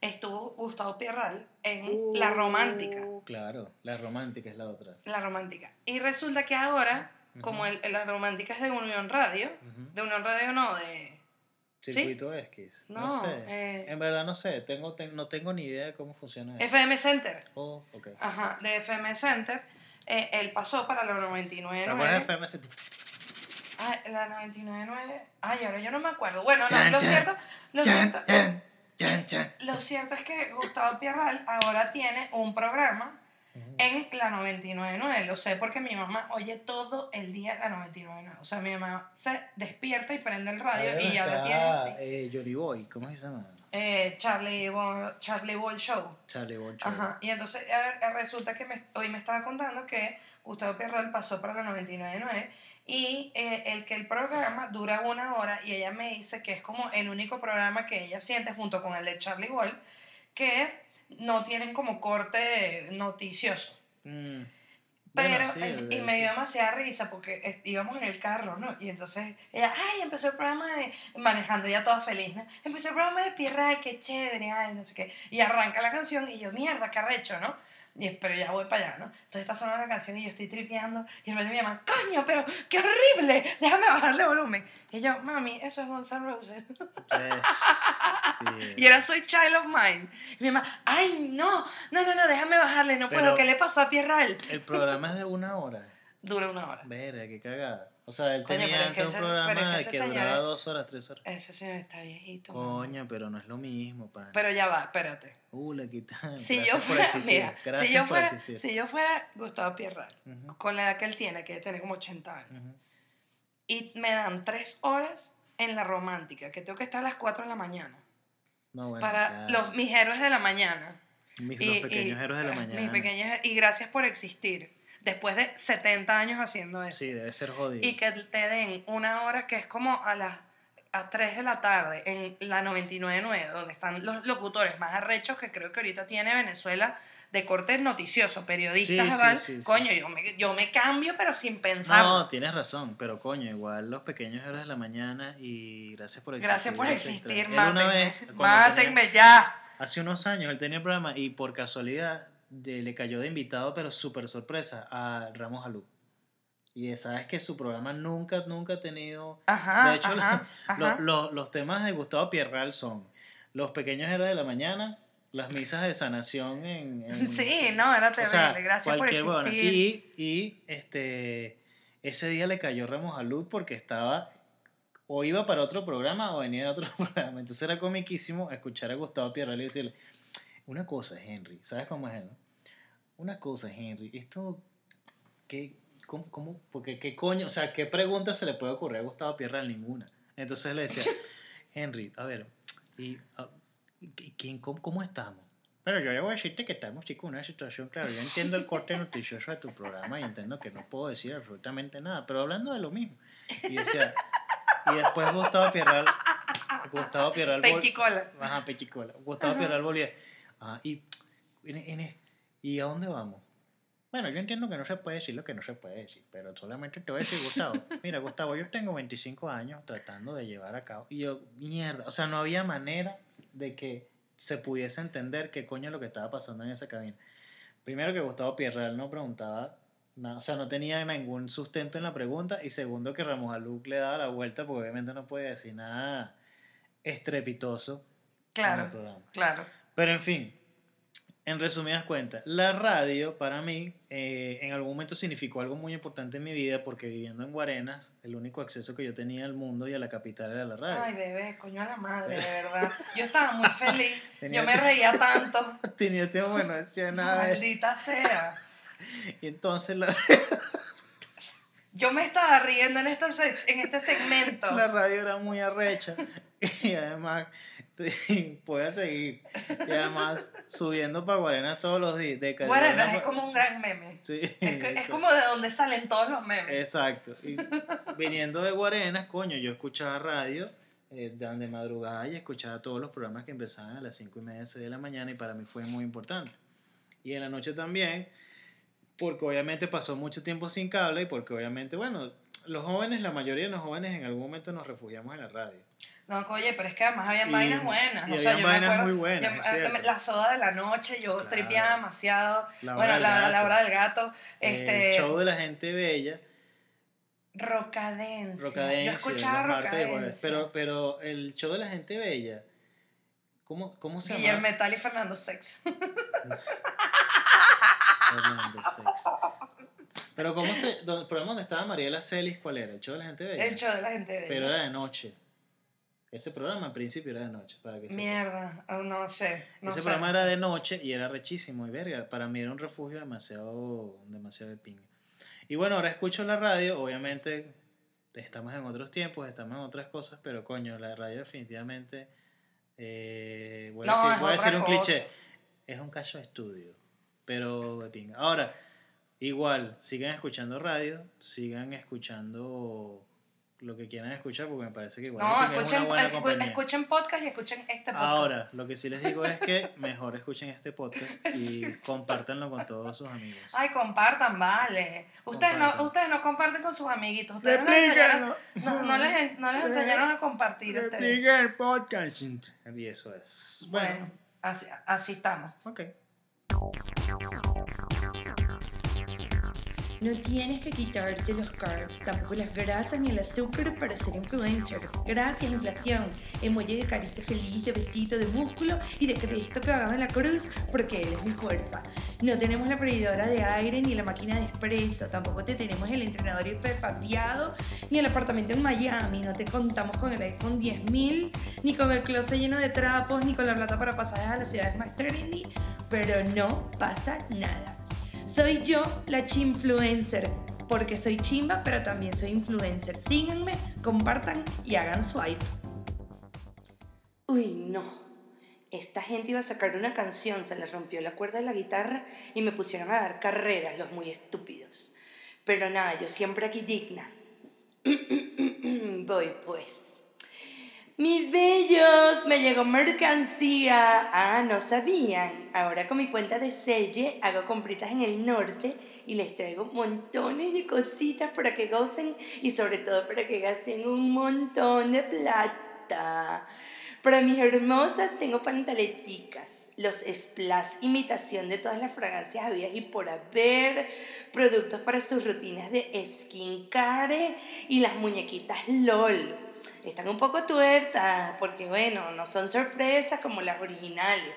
estuvo Gustavo Pierral en La Romántica. Claro, la romántica es la otra. La Romántica. Y resulta que ahora, como el, La Romántica es de Unión Radio, de Unión Radio no, de... ¿Sí? Circuito Esquis. No, No, sé. eh, En verdad no sé. Tengo, ten- no tengo ni idea de cómo funciona eso. FM Center. Oh, ok. Ajá, de FM Center. Eh, él pasó para la ¿Te 99.9. acuerdas de FM? Ah, la 99.9. Ay, ahora yo no me acuerdo. Bueno, no, lo cierto, lo cierto, chan, chan, chan. lo cierto es que Gustavo Pierral ahora tiene un programa en la 99.9. Lo sé porque mi mamá oye todo el día la 99.9. O sea, mi mamá se despierta y prende el radio Ahí y ya está, tiene así. eh, Johnny Boy, ¿cómo se llama? Eh, Charlie, Bo- Charlie Boy Show. Charlie Boy. Ajá, y entonces a ver, resulta que me- hoy me estaba contando que Gustavo Pierral pasó para la 99.9 y eh, el que el programa dura una hora y ella me dice que es como el único programa que ella siente junto con el de Charlie Wall que no tienen como corte noticioso. Mm. Pero, Bueno, sí, eh, el- y me sí. dio demasiada risa porque eh, íbamos en el carro, ¿no? Y entonces ella, ay, empezó el programa de, manejando ya toda feliz, ¿no? Empezó el programa de Pierral, qué chévere, ay, no sé qué. Y arranca la canción y yo, mierda, qué arrecho, ¿no? Y, pero ya voy para allá, ¿no? Entonces está sonando la canción y yo estoy tripeando y de repente me llaman, coño, pero qué horrible, déjame bajarle volumen. Y yo, mami, eso es N' Roses. Bestia. Y era Soy Child of Mine. Y mi mamá, ay, no, no, no, no, déjame bajarle, no puedo, Pero- ¿qué le pasó a Pierral? El programa es de una hora. Dura una hora. Verga, qué cagada. O sea, él Coño, tenía pero es que antes un ese- pero es programa que ese que señor duraba es- dos horas, tres horas. Ese señor está viejito. mamá. Coño, pero no es lo mismo, pan. Pero ya va, espérate. Uh, le quitan. Si Gracias yo por fuera, existir. mira, Gracias si yo por fuera, existir. si yo fuera Gustavo Pierral, Ujú, con la edad que él tiene, que tiene como 80 años, ujú. y me dan tres horas en la romántica, que tengo que estar a las 4 de la mañana, No, bueno, para claro. los, mis héroes de la mañana. Mis, y- los pequeños y- héroes de la mañana. Mis pequeños, y gracias por existir, después de 70 años haciendo eso. Sí, debe ser jodido. y que te den una hora que es como a las a 3 de la tarde en la 99.9, donde están los locutores más arrechos que creo que ahorita tiene Venezuela de corte noticioso, periodistas, Sí, sí, ¿verdad? sí, sí. coño, Yo, me, yo me cambio pero sin pensar. No, tienes razón, pero coño, igual los pequeños héroes de la mañana y gracias por existir. Gracias por existir. Él una mátenme, vez, mátenme tenía- ya. hace unos años, él tenía el programa y por casualidad de- le cayó de invitado, pero súper sorpresa, a Ramos Alú. Y sabes que su programa nunca, nunca ha tenido... Ajá, De hecho, ajá, lo- los temas de Gustavo Pierral son los pequeños héroes de la mañana, las misas de sanación en... en- Sí, no, era o terrible, sea, gracias por existir. Y, y este, ese día le cayó Ramos a Luz porque estaba o iba para otro programa o venía de otro programa. Entonces era comiquísimo escuchar a Gustavo Pierral y decirle, una cosa, Henry, ¿sabes cómo es él? no? Una cosa, Henry, esto, ¿qué, cómo, cómo- porque qué coño, o sea, qué pregunta se le puede ocurrir a Gustavo Pierral? Ninguna. Entonces le decía, Henry, a ver, y, ah, ¿y quién, cómo, cómo estamos? Pero yo debo decirte que estamos chicos en una situación, claro, yo entiendo el corte noticioso de tu programa y entiendo que no puedo decir absolutamente nada, pero hablando de lo mismo. Y decía, y después Gustavo Pierral, Gustavo Pierral, Pechicola. ajá, Pechicola, Gustavo. Pierral volvía, ah, y, ¿y a dónde vamos? Bueno, yo entiendo que no se puede decir lo que no se puede decir, pero solamente te voy a decir, Gustavo. Mira, Gustavo, yo tengo 25 años tratando de llevar a cabo. Y yo, mierda, o sea, no había manera de que se pudiese entender qué coño es lo que estaba pasando en esa cabina. Primero que Gustavo Pierral no preguntaba nada, o sea, no tenía ningún sustento en la pregunta. Y segundo que Ramos Aluc le daba la vuelta, porque obviamente no puede decir nada estrepitoso en el Claro, programa. claro. Pero en fin, en resumidas cuentas, la radio para mí eh, en algún momento significó algo muy importante en mi vida porque viviendo en Guarenas, el único acceso que yo tenía al mundo y a la capital era la radio. Ay, bebé, coño a la madre, de verdad. Yo estaba muy feliz. Tenía Yo me reía tanto. Tenía tiempo que no decía nada. Maldita sea. Y entonces la, Yo me estaba riendo en, esta sec- en este segmento. la radio era muy arrecha. Y además, podía seguir. Y además, subiendo para Guarenas todos los días. De Guarenas es como un gran meme. Sí, Es, que- es como de donde salen todos los memes. Exacto. Y viniendo de Guarenas, coño, yo escuchaba radio eh, de madrugada y escuchaba todos los programas que empezaban a las 5 y media, 6 de la mañana y para mí fue muy importante. Y en la noche también, porque obviamente pasó mucho tiempo sin cable y porque obviamente, bueno, los jóvenes, la mayoría de los jóvenes en algún momento nos refugiamos en la radio. No, oye, pero es que además había Y- vainas buenas. o sea, yo me acuerdo. muy buenas, yo- la soda de la noche, yo Claro. tripeaba demasiado. La bueno, la, la hora del gato. eh, Este, El show de la gente bella. Rocadencia. Yo escuchaba martes. Rocadencia. Pero, pero el show de la gente bella, ¿cómo, cómo se Guillermo llama? Metal y Fernando Sex. Fernando Sex. Pero ¿cómo se...? Donde, ¿Por dónde estaba Mariela Celis? ¿Cuál era? ¿El show de la gente bella? El show de la gente bella. Pero era de noche. Ese programa al principio era de noche, para que. Mierda, oh, no sé. No Ese sé, programa no era sé. de noche y era rechísimo y verga. Para mí era un refugio demasiado, demasiado de pinga. Y bueno, ahora escucho la radio, obviamente estamos en otros tiempos, estamos en otras cosas, pero coño, la radio definitivamente, eh, voy a No, decir, voy a decir un cliché, es un cacho de estudio, pero de pinga. Ahora, igual, sigan escuchando radio, sigan escuchando lo que quieran escuchar, porque me parece que igual No, pinga es escuchen, una buena compañía. escuchen podcast y escuchen este podcast. Ahora, lo que sí les digo es que mejor escuchen este podcast y compártanlo con todos sus amigos. Ay, compartan, vale. Ustedes no, ustedes no comparten con sus amiguitos. Ustedes no les enseñaron, no, no les, no les enseñaron a compartir ustedes. Replica el podcast. Y eso es. Bueno, Bueno, así, así estamos. ok. No tienes que quitarte los carbs, tampoco las grasas ni el azúcar para ser influencer. Gracias, inflación. Emoji de carita feliz, de besito, de músculo y de Cristo clavado en la cruz, porque Él es mi fuerza. No tenemos la freidora de aire ni la máquina de espresso, tampoco te tenemos el entrenador hiperpapiado ni el apartamento en Miami. No te contamos con el iPhone 10.000, ni con el closet lleno de trapos, ni con la plata para pasajes a las ciudades más trendy, pero no pasa nada. Soy yo la chinfluencer, porque soy chimba, pero también soy influencer. Síganme, compartan y hagan swipe. Uy, no. Esta gente iba a sacar una canción, se les rompió la cuerda de la guitarra y me pusieron a dar carreras los muy estúpidos. Pero nada, yo siempre aquí digna. Voy pues. Mis bellos, me llegó mercancía. Ah, no sabían. Ahora con mi cuenta de Selle hago compritas en el norte y les traigo montones de cositas para que gocen y sobre todo para que gasten un montón de plata. Para mis hermosas tengo pantaleticas, los splash imitación de todas las fragancias habidas y por haber, productos para sus rutinas de skincare y las muñequitas LOL. Están un poco tuertas porque bueno, no son sorpresas como las originales,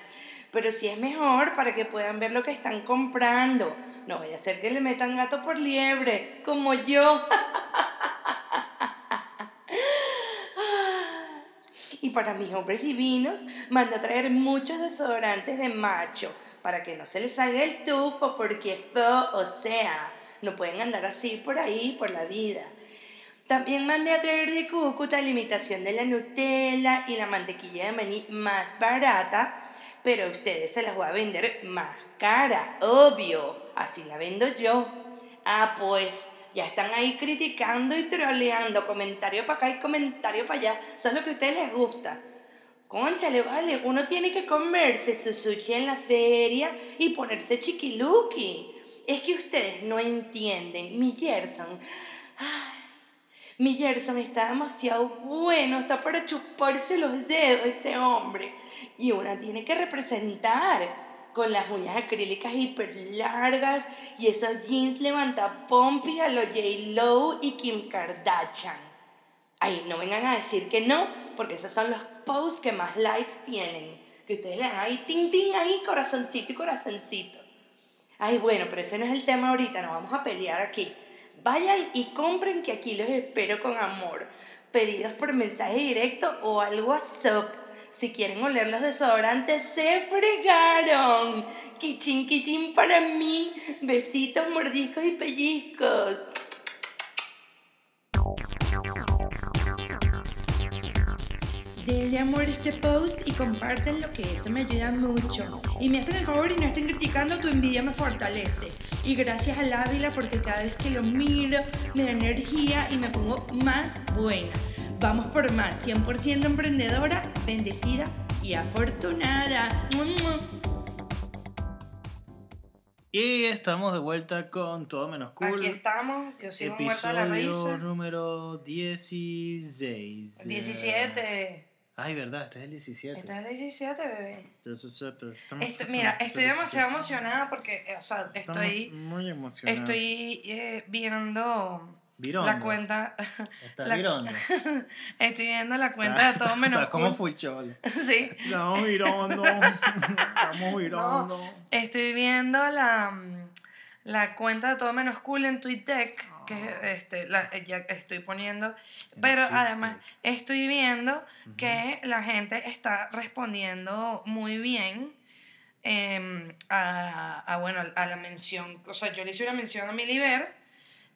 pero sí es mejor para que puedan ver lo que están comprando. No vaya a ser que le metan gato por liebre, como yo. Y para mis hombres divinos, manda a traer muchos desodorantes de macho para que no se les salga el tufo, porque esto, o sea, no pueden andar así por ahí, por la vida. También mandé a traer de Cúcuta la imitación de la Nutella y la mantequilla de maní más barata, pero a ustedes se las voy a vender más cara, obvio. Así la vendo yo. Ah, pues, ya están ahí criticando y troleando, comentario para acá y comentario para allá. Eso es lo que a ustedes les gusta. Conchale, vale, uno tiene que comerse su sushi en la feria y ponerse chiquiluki. Es que ustedes no entienden. Mi Gerson, ay, mi Gerson está demasiado bueno, está para chuparse los dedos ese hombre. Y una tiene que representar con las uñas acrílicas hiper largas y esos jeans levanta pompis a los J-Lo y Kim Kardashian. Ay, no vengan a decir que no, porque esos son los posts que más likes tienen. Que ustedes le dan ahí, ting, ting, ahí, corazoncito y corazoncito. Ay, bueno, pero ese no es el tema ahorita, no vamos a pelear aquí. Vayan y compren que aquí los espero con amor. Pedidos por mensaje directo o al WhatsApp. Si quieren oler los desodorantes, se fregaron. Kichin, kichin para mí. Besitos, mordiscos y pellizcos. Denle amor a este post y compártenlo que eso me ayuda mucho. Y me hacen el favor y no estén criticando, tu envidia me fortalece. Y gracias al Ávila porque cada vez que lo miro me da energía y me pongo más buena. Vamos por más, 100% emprendedora, bendecida y afortunada. Y estamos de vuelta con Todo Menos Cool. Aquí estamos, yo sigo muerta de la Episodio risa. número 16. 17. Ay, verdad, este es el 17. Esta es la 17, bebé. 17. Estamos- Estoy- mira, estoy demasiado 17. emocionada porque, eh, o sea, Estamos estoy, muy emocionados. estoy eh, viendo Virondo. La cuenta. Está la- virondo. Estoy viendo la cuenta de todo menos Está como cool. fucholo. Sí. Estamos virondo. Estamos virondo. Estoy viendo la, la cuenta de todo menos cool en TweetDeck, que este, la, ya estoy poniendo. En Pero además estoy viendo que la gente está respondiendo muy bien em, a, a, bueno, a la mención. O sea, yo le hice una mención a Miliver.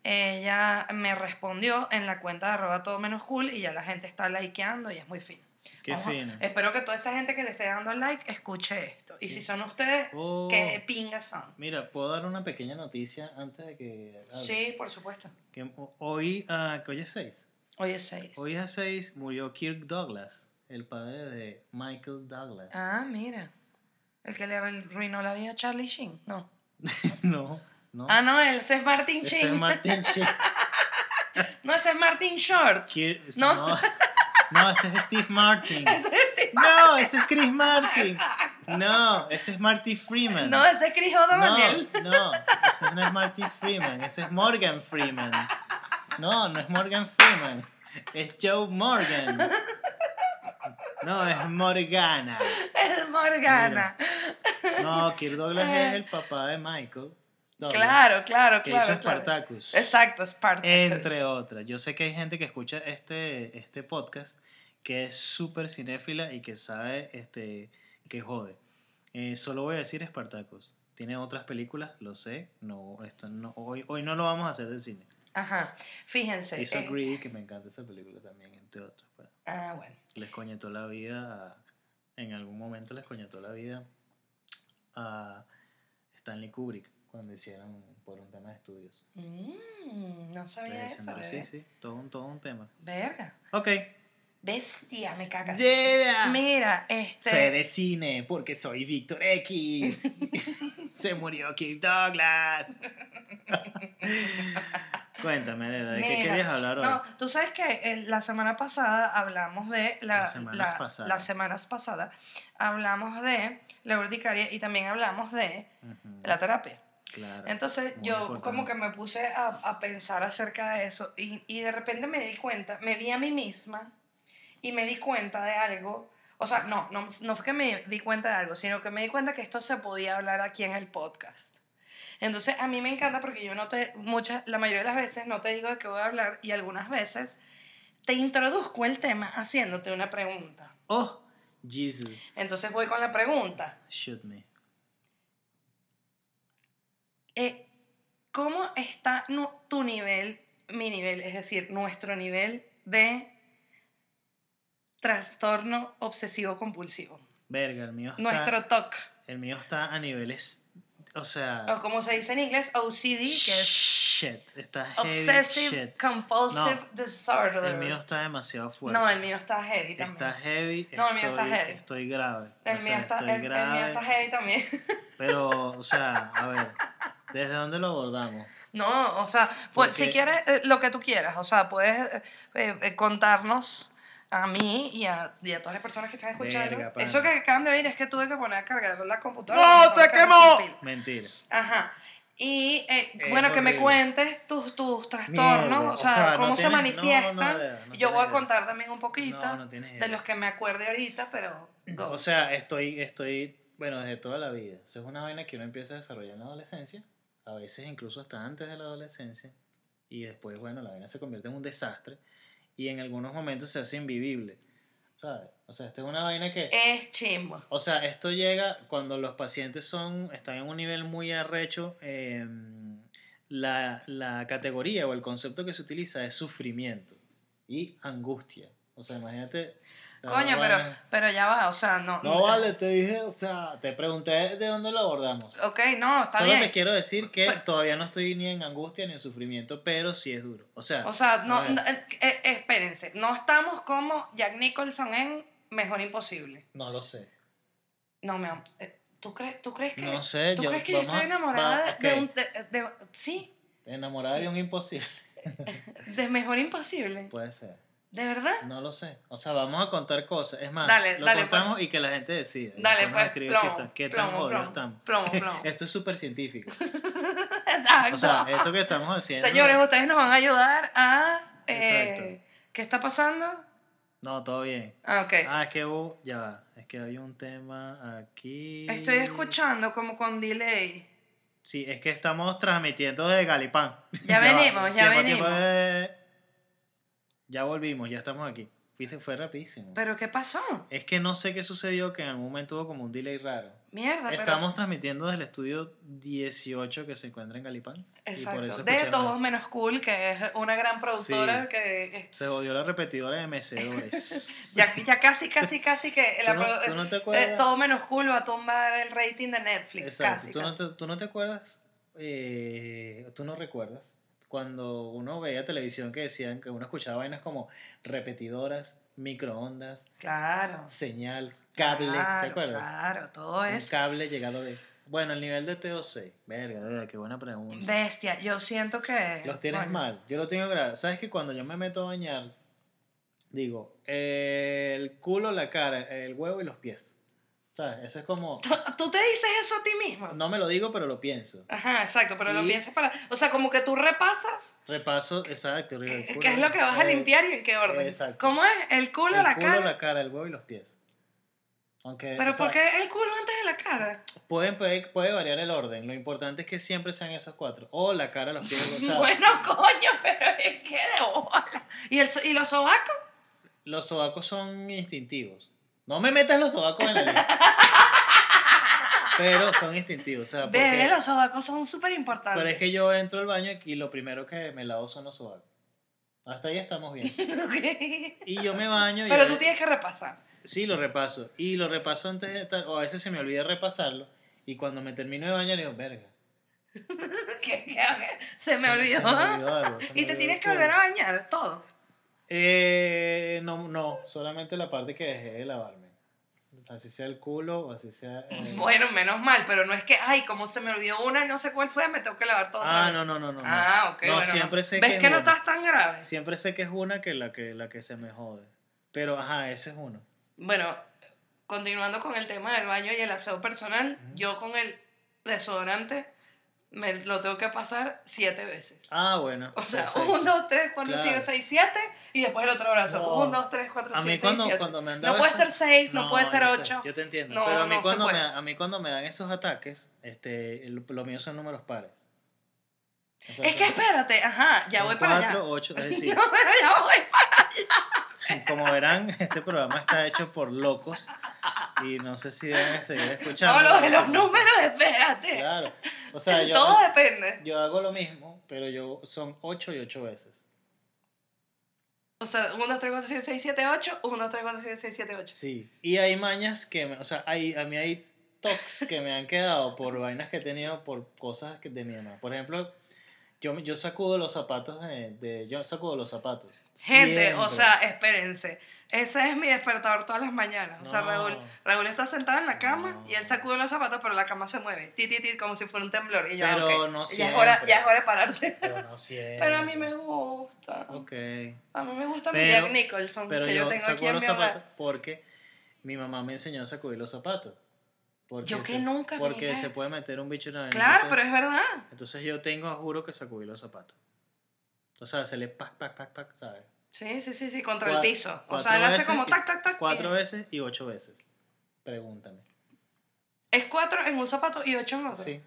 Ella me respondió en la cuenta de arroba todo menos cool y ya la gente está likeando y es muy fino. Qué Vamos fino. Espero que toda esa gente que le esté dando like escuche esto. Y si son ustedes, Oh. ¿qué pingas son? Mira, ¿puedo dar una pequeña noticia antes de que hable? Sí, por supuesto. Que ho- hoy, que hoy es 6. Hoy es 6. Hoy a 6 murió Kirk Douglas, el padre de Michael Douglas. Ah, mira. El que le arruinó la vida a Charlie Sheen. No. no, no. Ah, no, ese es Martin Ese es Sheen. Martin Sheen. No, ese es Martin Short. Kirk- No. no. No, ese es Steve Martin. No, ese es Chris Martin. No, ese es Marty Freeman. No, ese es Chris O'Donnell. No, no, ese no es Marty Freeman, ese es Morgan Freeman. No, no es Morgan Freeman, es Joe Morgan. No, es Morgana. Es Morgana. No, Kirk Douglas es el papá de Michael. Claro, claro, Que claro. hizo claro. Spartacus. Exacto, Spartacus. Entre otras. Yo sé que hay gente que escucha este, este podcast que es súper cinéfila y que sabe este, que jode. Eh, solo voy a decir Spartacus. Tiene otras películas, lo sé. No, esto no, hoy, hoy no lo vamos a hacer de cine. Ajá. Fíjense. Hizo eh, que me encanta esa película también, entre otras. pues. ah, bueno. les coñetó la vida, a- en algún momento les coñetó la vida a Stanley Kubrick cuando hicieron por un tema de estudios. Mm, no sabía eso. bebé. Sí, sí, todo un, todo un tema. Verga. Ok. Bestia, me cagas. Yeah. Mira, este. Sé de cine porque soy Víctor X. Se murió Kirk Douglas. Cuéntame, Deda, ¿de qué querías hablar hoy? No, tú sabes que eh, la semana pasada hablamos de la, Las semanas la- pasadas. las semanas pasadas hablamos de la urticaria y también hablamos de la terapia. Claro. Entonces yo importante. como que me puse a, a pensar acerca de eso y, y de repente me di cuenta, me vi a mí misma y me di cuenta de algo. O sea, no, no, no fue que me di cuenta de algo, sino que me di cuenta que esto se podía hablar aquí en el podcast. Entonces a mí me encanta porque yo no te, muchas, la mayoría de las veces no te digo de qué voy a hablar y algunas veces te introduzco el tema haciéndote una pregunta. Oh, Jesus, Entonces voy con la pregunta. shoot me. Eh, ¿Cómo está nu- tu nivel, mi nivel, es decir, nuestro nivel de trastorno obsesivo compulsivo? Verga, el mío está, Nuestro TOC, el mío está a niveles, o sea, o como se dice en inglés, OCD, que es shit, está heavy Obsessive shit. Compulsive No, Disorder. El mío está demasiado fuerte. no, el mío está heavy también. Está heavy. No, el mío está estoy- heavy. Estoy grave. el, o mío sea, está, estoy el, el mío grave, está heavy también. Pero, o sea, a ver, ¿desde dónde lo abordamos? No, o sea, pues, si quieres, eh, lo que tú quieras, o sea, puedes eh, eh, eh, contarnos a mí y a, y a todas las personas que están escuchando. Verga. Eso que acaban de oír es que tuve que poner a cargar la computadora. ¡No, sin quemó! Mentira. Ajá. Y eh, bueno, que me horrible. cuentes tus, tus trastornos, Mierda, o o sea, sea, no cómo se tienes- no, no, manifiestan. Dea, no Yo voy a idea. contar también un poquito No, no de idea. los que me acuerde ahorita, pero go. O sea, estoy, estoy, bueno, desde toda la vida. Eso es una vaina que uno empieza a desarrollar en la adolescencia, a veces incluso hasta antes de la adolescencia, y después, bueno, la vaina se convierte en un desastre, y en algunos momentos se hace invivible, ¿sabes? O sea, esta es una vaina que... es chimbo. O sea, esto llega cuando los pacientes son, están en un nivel muy arrecho. eh, la, la categoría o el concepto que se utiliza es sufrimiento y angustia. O sea, imagínate. Coño, pero, pero ya va, o sea, no. No vale, te dije, o sea, te pregunté de dónde lo abordamos. Ok, no, está Solo bien. te quiero decir que Pues- todavía no estoy ni en angustia ni en sufrimiento, pero sí es duro. O sea, O sea, no, no, eh, eh, espérense, no estamos como Jack Nicholson en Mejor Imposible. no lo sé. No, mi amor. eh, ¿Tú crees, ¿Tú crees que, No sé, ¿tú yo- crees que yo estoy enamorada va- de, un... de- de- sí, Enamorada de un imposible. de Mejor Imposible. Puede ser. ¿De verdad? No lo sé. O sea, vamos a contar cosas. Es más, Dale, lo dale, contamos y que la gente decida. Dale, pues, plomo, si está- qué tan jodidos estamos. plomo. Esto es súper científico. Exacto. O sea, esto que estamos haciendo. Señores, ustedes nos van a ayudar a... eh. ¿Qué está pasando? No, todo bien. Ah, ok. Ah, es que hubo- ya va. Es que hay un tema aquí. Estoy escuchando como con delay. Sí, es que estamos transmitiendo desde Galipán. Ya va. venimos, ya Tiempo, venimos. tiempo, eh. Ya volvimos, ya estamos aquí. Viste, fue rapidísimo. ¿Pero qué pasó? Es que no sé qué sucedió, que en algún momento hubo como un delay raro. Mierda, pero... Estamos transmitiendo desde el estudio 18 que se encuentra en Galipán. Y por Exacto. eso De Todos eso. Menos Cool, que es una gran productora Sí. que... Se jodió la repetidora de mecedores. Ya, ya casi, casi, casi que... la ¿Tú, no, produ- tú no te eh, todo Menos Cool va a tumbar el rating de Netflix. Exacto. Casi, ¿Tú, no te, tú no te acuerdas? eh, ¿Tú no recuerdas? Cuando uno veía televisión que decían que uno escuchaba vainas como repetidoras, microondas, Claro. señal, cable, claro, ¿te acuerdas? Claro, todo Un es... cable llegado de... Bueno, el nivel de TOC. Verga, qué buena pregunta. Bestia, yo siento que... Los tienes bueno, mal. Yo lo tengo grave. ¿Sabes que cuando yo me meto a bañar, digo, eh, el culo, la cara, el huevo y los pies? ¿Sabes? Eso es como... ¿Tú, te dices eso a ti mismo? No me lo digo, pero lo pienso. Ajá, exacto, pero lo piensas para... O sea, como que tú repasas Repaso, exacto. el qué culo, qué es lo que vas a limpiar y en qué orden. exacto. ¿Cómo es? El culo, el la culo, cara. la cara, el huevo y los pies. Aunque, Pero sea, ¿por qué el culo antes de la cara? Pueden, puede, puede variar el orden. Lo importante es que siempre sean esos cuatro. O la cara, los pies. O sea, bueno, coño, pero es que de bola. ¿Y, el, ¿Y los sobacos? los sobacos son instintivos. No me metas los sobacos en la lista. Pero son instintivos. O sea, porque, Bebé, los sobacos son súper importantes. pero es que yo entro al baño y lo primero que me lavo son los sobacos. Hasta ahí estamos bien. Ok. Y yo me baño y... Pero tú tienes que repasar. Sí, lo repaso. Y lo repaso antes de estar... O a veces se me olvida repasarlo. Y cuando me termino de bañar, digo, verga. ¿Qué- qué-? Se me se- olvidó. se me olvidó algo, se me y te olvidó tienes que todo. volver a bañar, todo. Eh, no, no, solamente la parte que dejé de lavarme. Así sea el culo o así sea... eh, Bueno, menos mal, pero no es que, ay, como se me olvidó una y no sé cuál fue, me tengo que lavar todo otra Ah, vez. no, no, no, no. no. Ah, ok. No, bueno, siempre sé ¿Ves que que no estás tan grave? Siempre sé que es una que la que, la que se me jode. Pero, ajá, ese es uno. Bueno, continuando con el tema del baño y el aseo personal, Ujú. yo con el desodorante me lo tengo que pasar siete veces. Ah, bueno. O sea, perfecto. 1, 2, 3, 4, Claro. 5, 6, 7 y después el otro brazo. No. 1, 2, 3, 4, A 5, mí 6, cuando, 7. cuando me No puede ser 6, no, puede ser 8. yo te entiendo. No, pero a mí, cuando me, a mí cuando me dan esos ataques, este, lo mío son números pares. O sea, Es que espérate, ajá, ya voy para allá. ocho, es decir, No, pero ya voy. como verán, este programa está hecho por locos y no sé si deben seguir escuchando. No, lo de los números, espérate. Claro. O sea, yo, Todo depende. yo hago lo mismo, pero yo son 8 y 8 veces. O sea, 1, 2, 3, 4, 5, 6, 7, 8. 1, 2, 3, 4, 5, 6, 7, 8. Sí. Y hay mañas que, me- o sea, hay, a mí hay tocs que me han quedado por vainas que he tenido por cosas que de mi mamá. Por ejemplo, yo, yo sacudo los zapatos de, de- yo sacudo los zapatos. Gente, o Siempre. sea, espérense. Ese es mi despertador todas las mañanas. O sea, No. Raúl, Raúl está sentado en la cama No. y él sacude los zapatos, pero la cama se mueve. Ti, ti, ti, como si fuera un temblor. Y yo, Pero ah, ok, no ya, es hora, siempre. ya es hora de pararse. Pero no siempre. Pero a mí me gusta. Ok. A mí me gusta mi Pero- Jack Nicholson Pero que yo, tengo aquí en los mi zapatos porque mi mamá me enseñó a sacudir los zapatos. Porque Yo que se- nunca, Porque se puede meter un bicho en la Claro, entonces- pero es verdad. Entonces yo tengo, juro que sacudí los zapatos. O sea, se le pac, pac, pac, pac, ¿sabes? Sí, sí, sí, sí, contra el piso. O sea, él hace como tac, tac, tac. Cuatro veces y ocho veces. Pregúntame. Es cuatro en un zapato y ocho en otro. Sí.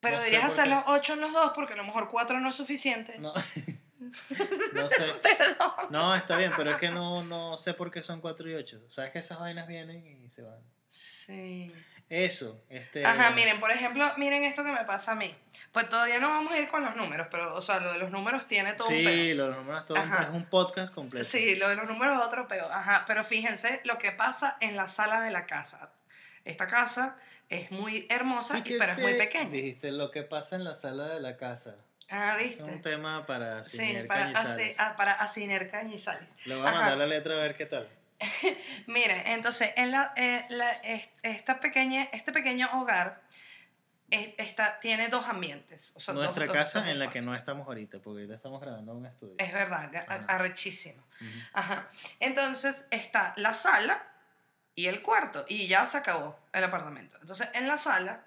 Pero No deberías qué. hacerlo ocho en los dos porque a lo mejor cuatro no es suficiente. No, no sé. No, está bien, pero es que no, no sé por qué son cuatro y ocho. Sabes que esas vainas vienen y se van. Sí. Eso, este. Ajá, miren, por ejemplo, miren esto que me pasa a mí. Pues todavía no vamos a ir con los números, pero, o sea, lo de los números tiene todo un Sí, peo. los números todo Ajá. es un podcast completo. Sí, lo de los números es otro peo. Ajá, pero fíjense lo que pasa en la sala de la casa. Esta casa es muy hermosa, ¿Y pero es muy pequeña. Dijiste lo que pasa en la sala de la casa. Ah, Es un ¿viste? tema para Sí, Sinier para, Cañizales. así, ah, para Asiner Cañizales. Le voy a Ajá. mandar la letra a ver qué tal. Miren, entonces, en la, eh, la- es- esta pequeña, este pequeño hogar eh, está, tiene dos ambientes. o sea, Nuestra dos- casa dos en la que no estamos ahorita, porque ahorita estamos grabando un estudio. Es verdad, Ajá. arrechísimo. Ujú. Ajá. Entonces está la sala y el cuarto, y ya se acabó el apartamento. Entonces, en la sala,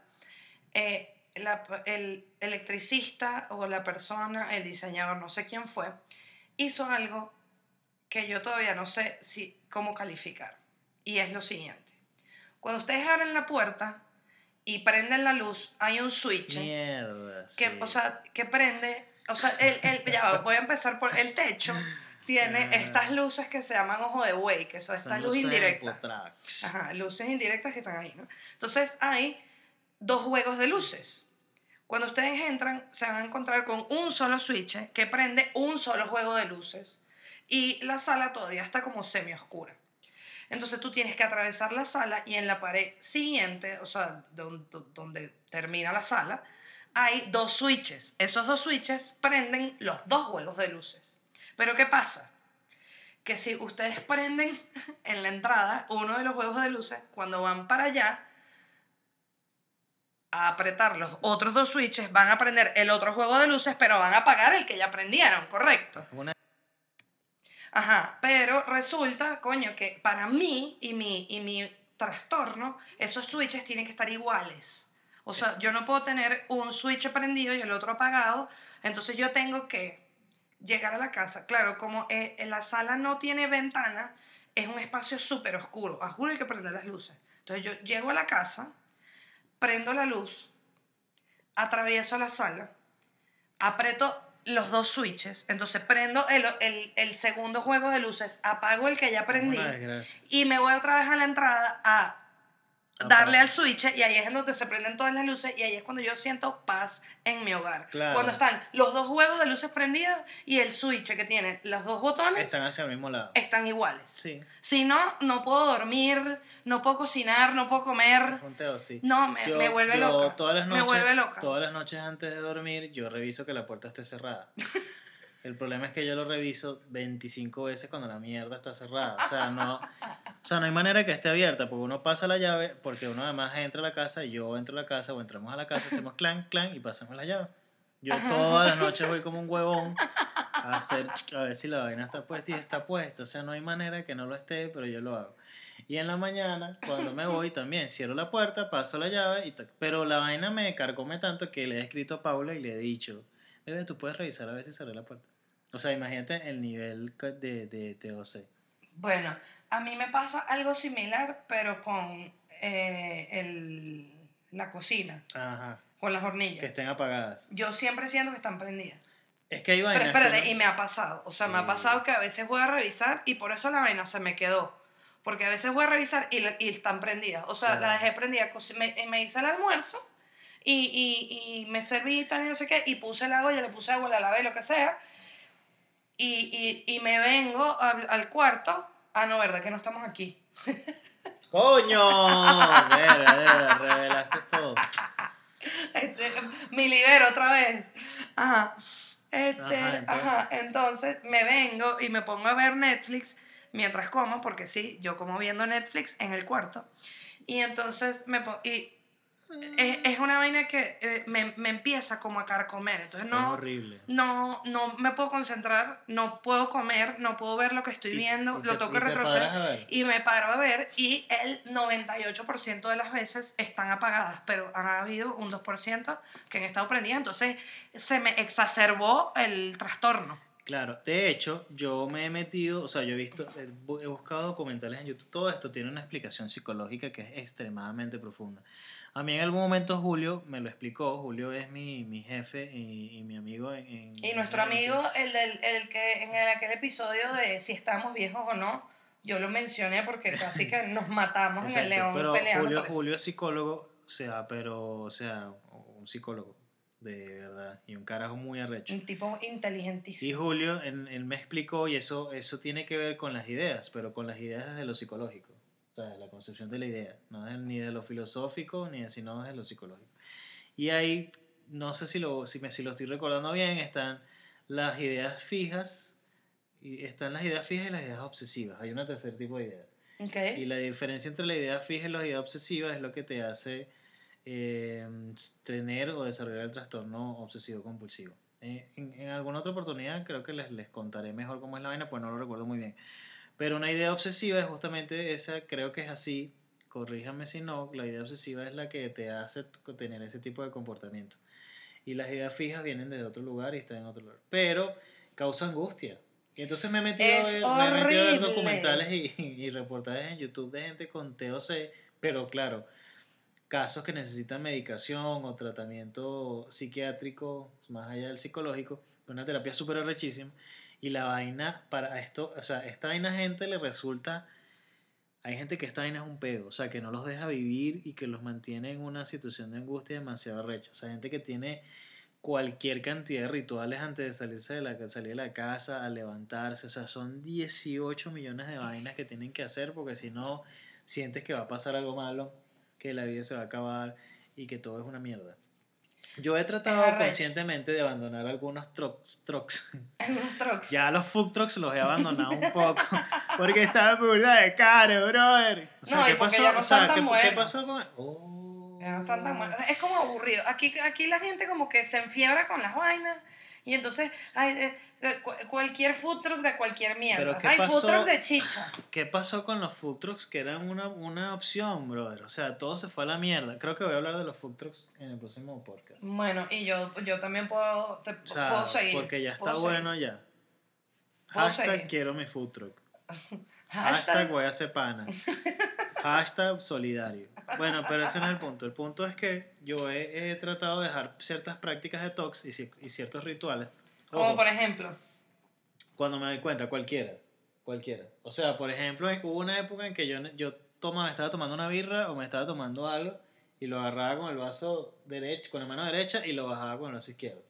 eh, la- el electricista o la persona, el diseñador, no sé quién fue, hizo algo que yo todavía no sé si, cómo calificar. Y es lo siguiente. Cuando ustedes abren la puerta y prenden la luz, hay un switch Mierda. que, sí. o sea, que prende, o sea, el, el- ya voy a empezar por el techo. Tiene Ah. estas luces que se llaman ojo de buey, que son Son estas luces luces indirectas. Ajá, luces indirectas que están ahí, ¿no? Entonces hay dos juegos de luces. Cuando ustedes entran, se van a encontrar con un solo switch que prende un solo juego de luces. Y la sala todavía está como semi oscura. Entonces tú tienes que atravesar la sala y en la pared siguiente, o sea, don- don- donde termina la sala, hay dos switches. Esos dos switches prenden los dos juegos de luces. Pero ¿qué pasa? Que si ustedes prenden en la entrada uno de los juegos de luces, cuando van para allá a apretar los otros dos switches, van a prender el otro juego de luces, pero van a apagar el que ya prendieron, ¿correcto? Ajá, pero resulta, coño, que para mí y mi, y mi trastorno, esos switches tienen que estar iguales. O sea, yo no puedo tener un switch prendido y el otro apagado. Entonces yo tengo que llegar a la casa. Claro, como eh, la sala no tiene ventana, es un espacio súper oscuro. A juro hay que prender las luces. Entonces yo llego a la casa, prendo la luz, atravieso la sala, aprieto los dos switches, entonces prendo el, el- el segundo juego de luces, apago el que ya prendí y me voy otra vez a la entrada a. darle al switch y ahí es en donde se prenden todas las luces y ahí es cuando yo siento paz en mi hogar. Claro. Cuando están los dos juegos de luces prendidas y el switch que tiene los dos botones Están hacia el mismo lado. están iguales. Sí. Si no, no puedo dormir, no puedo cocinar, no puedo comer. es un teo, sí. No, me, Yo- me vuelve yo loca. Todas las Me noches, vuelve loca. Todas las noches antes de dormir, yo reviso que la puerta esté cerrada. El problema es que yo lo reviso 25 veces cuando la mierda está cerrada. O sea, no, o sea, no hay manera que esté abierta, porque uno pasa la llave, porque uno además entra a la casa, yo entro a la casa, o entramos a la casa, hacemos clan, clan, y pasamos la llave. Yo todas las noches voy como un huevón a hacer, a ver si la vaina está puesta y está puesta. O sea, no hay manera que no lo esté, pero yo lo hago. Y en la mañana, cuando me voy, también cierro la puerta, paso la llave, y pero la vaina me carcome tanto que le he escrito a Paula y le he dicho, bebé, tú puedes revisar a ver si cerré la puerta. O sea, imagínate el nivel de, de TOC. Bueno, a mí me pasa algo similar, pero con eh, el- la cocina, Ajá, con las hornillas. que estén apagadas. Yo siempre siento que están prendidas. Es que hay Pero vainas. que espérate, y me ha pasado. O sea, me ha Sí. pasado que a veces voy a revisar y por eso la vaina se me quedó. Porque a veces voy a revisar y, la- y están prendidas. O sea, Claro. la dejé prendida. Me, me hice el almuerzo y, y, y me serví y tal y no sé qué. Y puse agua, ya le puse agua, la lavé, lo que sea. Y, y, y me vengo al, al cuarto. Ah, no, ¿verdad? Que no estamos aquí. ¡Coño! Revelaste todo. Este, mi libero otra vez. Ajá. Este, Ajá, entonces. ajá, entonces me vengo y me pongo a ver Netflix mientras como, porque sí, yo como viendo Netflix en el cuarto. Y entonces me po- y es, es una vaina que eh, me, me empieza como a carcomer. Entonces Es no, horrible. no, no me puedo concentrar, no puedo comer, no puedo ver lo que estoy viendo, y lo y que te retroceder. paras a ver. Y me paro a ver y el 98% de las veces están apagadas, pero ha habido un 2% que han estado prendidas, entonces se me exacerbó el trastorno. Claro, de hecho, yo me he metido, o sea, yo he visto, he buscado documentales en YouTube, todo esto tiene una explicación psicológica que es extremadamente profunda. A mí en algún momento Julio me lo explicó, Julio es mi, mi jefe y, y mi amigo en... en- Y nuestro en- amigo, el, del- el que en el- aquel episodio de si estamos viejos o no, yo lo mencioné porque casi que nos matamos en el Exacto, león pero peleando Julio. Julio es psicólogo, o sea, pero, o sea, un psicólogo, de verdad, y un carajo muy arrecho. Un tipo Y inteligentísimo. Julio, él, él me explicó, y eso, eso tiene que ver con las ideas, pero con las ideas desde lo psicológico. O sea, la concepción de la idea, no es ni de lo filosófico, ni de, sino desde lo psicológico. Y ahí, no sé si lo, si, me, si lo estoy recordando bien, están las ideas fijas, y están las ideas fijas y las ideas obsesivas. Hay un tercer tipo de ideas. Ok. Y la diferencia entre la idea fija y la idea obsesiva es lo que te hace eh, tener o desarrollar el trastorno obsesivo compulsivo. Eh, en, en alguna otra oportunidad creo que les, les contaré mejor cómo es la vaina, pues no lo recuerdo muy bien. Pero una idea obsesiva es justamente esa, creo que es así, corríjame si no, la idea obsesiva es la que te hace tener ese tipo de comportamiento. Y las ideas fijas vienen de otro lugar y están en otro lugar. Pero causa angustia. Y entonces me he metido, Es a ver- me he metido a ver documentales y, y reportajes en YouTube de gente con TOC, pero claro, casos que necesitan medicación o tratamiento psiquiátrico, más allá del psicológico, una terapia súper arrechísima. Y la vaina, para esto, o sea, esta vaina gente le resulta. Hay gente que esta vaina es un pego, o sea, que no los deja vivir y que los mantiene en una situación de angustia demasiado arrecha. O sea, gente que tiene cualquier cantidad de rituales antes de salirse de la, salir de la casa, a levantarse. O sea, son 18 millones de vainas que tienen que hacer porque si no, sientes que va a pasar algo malo, que la vida se va a acabar y que todo es una mierda. Yo he tratado conscientemente de abandonar algunos trucks, trucks. Algunos trucks. Ya los food trucks los he abandonado un poco porque estaba burda de caro, brother. O sea, No, ¿qué pasó? ya no o sea, tan ¿qué, ¿qué pasó con Oh. Ya no están tan buenos. O sea, Es como aburrido. Aquí, aquí la gente como que se enfiebra con las vainas y entonces hay eh, eh, cu- cualquier food truck de cualquier mierda. ¿Pero qué Hay food truck de chicha. ¿Qué pasó con los food trucks que eran una, una opción, brother? O sea, todo se fue a la mierda. Creo que voy a hablar de los food trucks en el próximo podcast. Bueno, y yo, yo también puedo, te, O sea, puedo seguir. porque ya está seguir. bueno ya. Hashtag seguir. quiero mi food truck. Hashtag, Hashtag voy a hacer pana. Hashtag solidario. Bueno, pero ese no es el punto. El punto es que yo he, he tratado de dejar ciertas prácticas de tox y, y ciertos rituales. como Ojo, por ejemplo. cuando me doy cuenta, cualquiera. Cualquiera. O sea, por ejemplo, hubo una época en que yo, yo tomaba, estaba tomando una birra o me estaba tomando algo y lo agarraba con el vaso derecho, con la mano derecha y lo bajaba con el vaso izquierdo.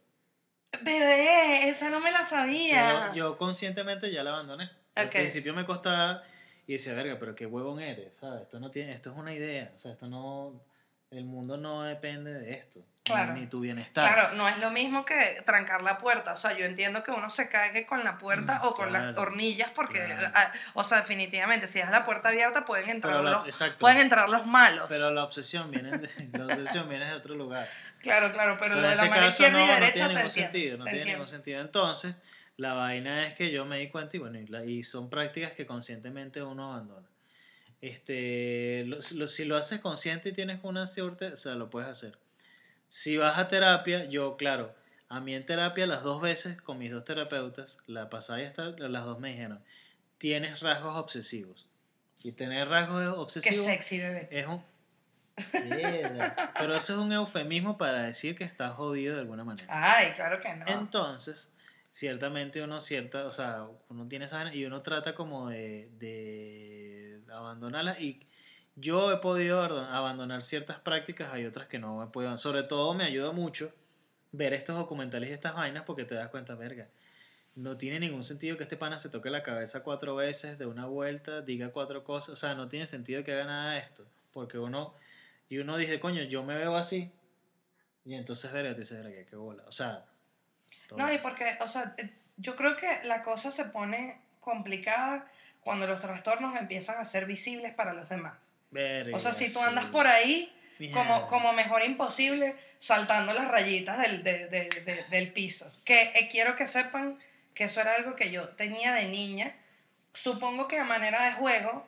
Bebé, esa no me la sabía. Pero yo conscientemente ya la abandoné. Al Ok. principio me costaba y decía, verga, pero qué huevón eres, ¿sabes? Esto, no tiene, esto es una idea, o sea, esto no... El mundo no depende de esto, ni- Claro. ni, tu bienestar. Claro, no es lo mismo que trancar la puerta. O sea, yo entiendo que uno se cague con la puerta Mm, o con las claro, hornillas porque, claro. ah, o sea, definitivamente, si es la puerta abierta pueden entrar, la- los, pueden entrar los malos. Pero la obsesión viene de, la obsesión viene de otro lugar. claro, claro, pero, Pero lo de la este mano izquierda no, y no derecha tiene te ningún entiendo. sentido, no tiene entiendo. ningún sentido. Entonces, la vaina es que yo me di cuenta y bueno, y, la- y son prácticas que conscientemente uno abandona. Este, lo- lo- si lo haces consciente y tienes una suerte, o sea, lo puedes hacer. Si vas a terapia, yo, claro, a mí en terapia las dos veces con mis dos terapeutas, la pasada y esta, las dos me dijeron, tienes rasgos obsesivos. Y tener rasgos Qué obsesivos sexy, bebé. es un... Pero eso es un eufemismo para decir que estás jodido de alguna manera. Ay, claro que no. Entonces, ciertamente uno cierta, o sea, uno tiene esa y uno trata como de, de abandonarla y yo he podido abandon- abandonar ciertas prácticas, hay otras que no he podido. Sobre todo me ayuda mucho ver estos documentales y estas vainas porque te das cuenta, verga. No tiene ningún sentido que este pana se toque la cabeza cuatro veces de una vuelta, diga cuatro cosas. O sea, no tiene sentido que haga nada de esto. Porque uno, y uno dice, coño, yo me veo así. Y entonces, verga, tú dices, verga, qué bola. O sea, No, y porque, o sea, eh, yo creo que la cosa se pone complicada cuando los trastornos empiezan a ser visibles para los demás. Verga, O sea, si tú sí. andas por ahí como, como mejor imposible, saltando las rayitas del, de- de- de- del piso. Que eh, quiero que sepan que eso era algo que yo tenía de niña, supongo que a manera de juego,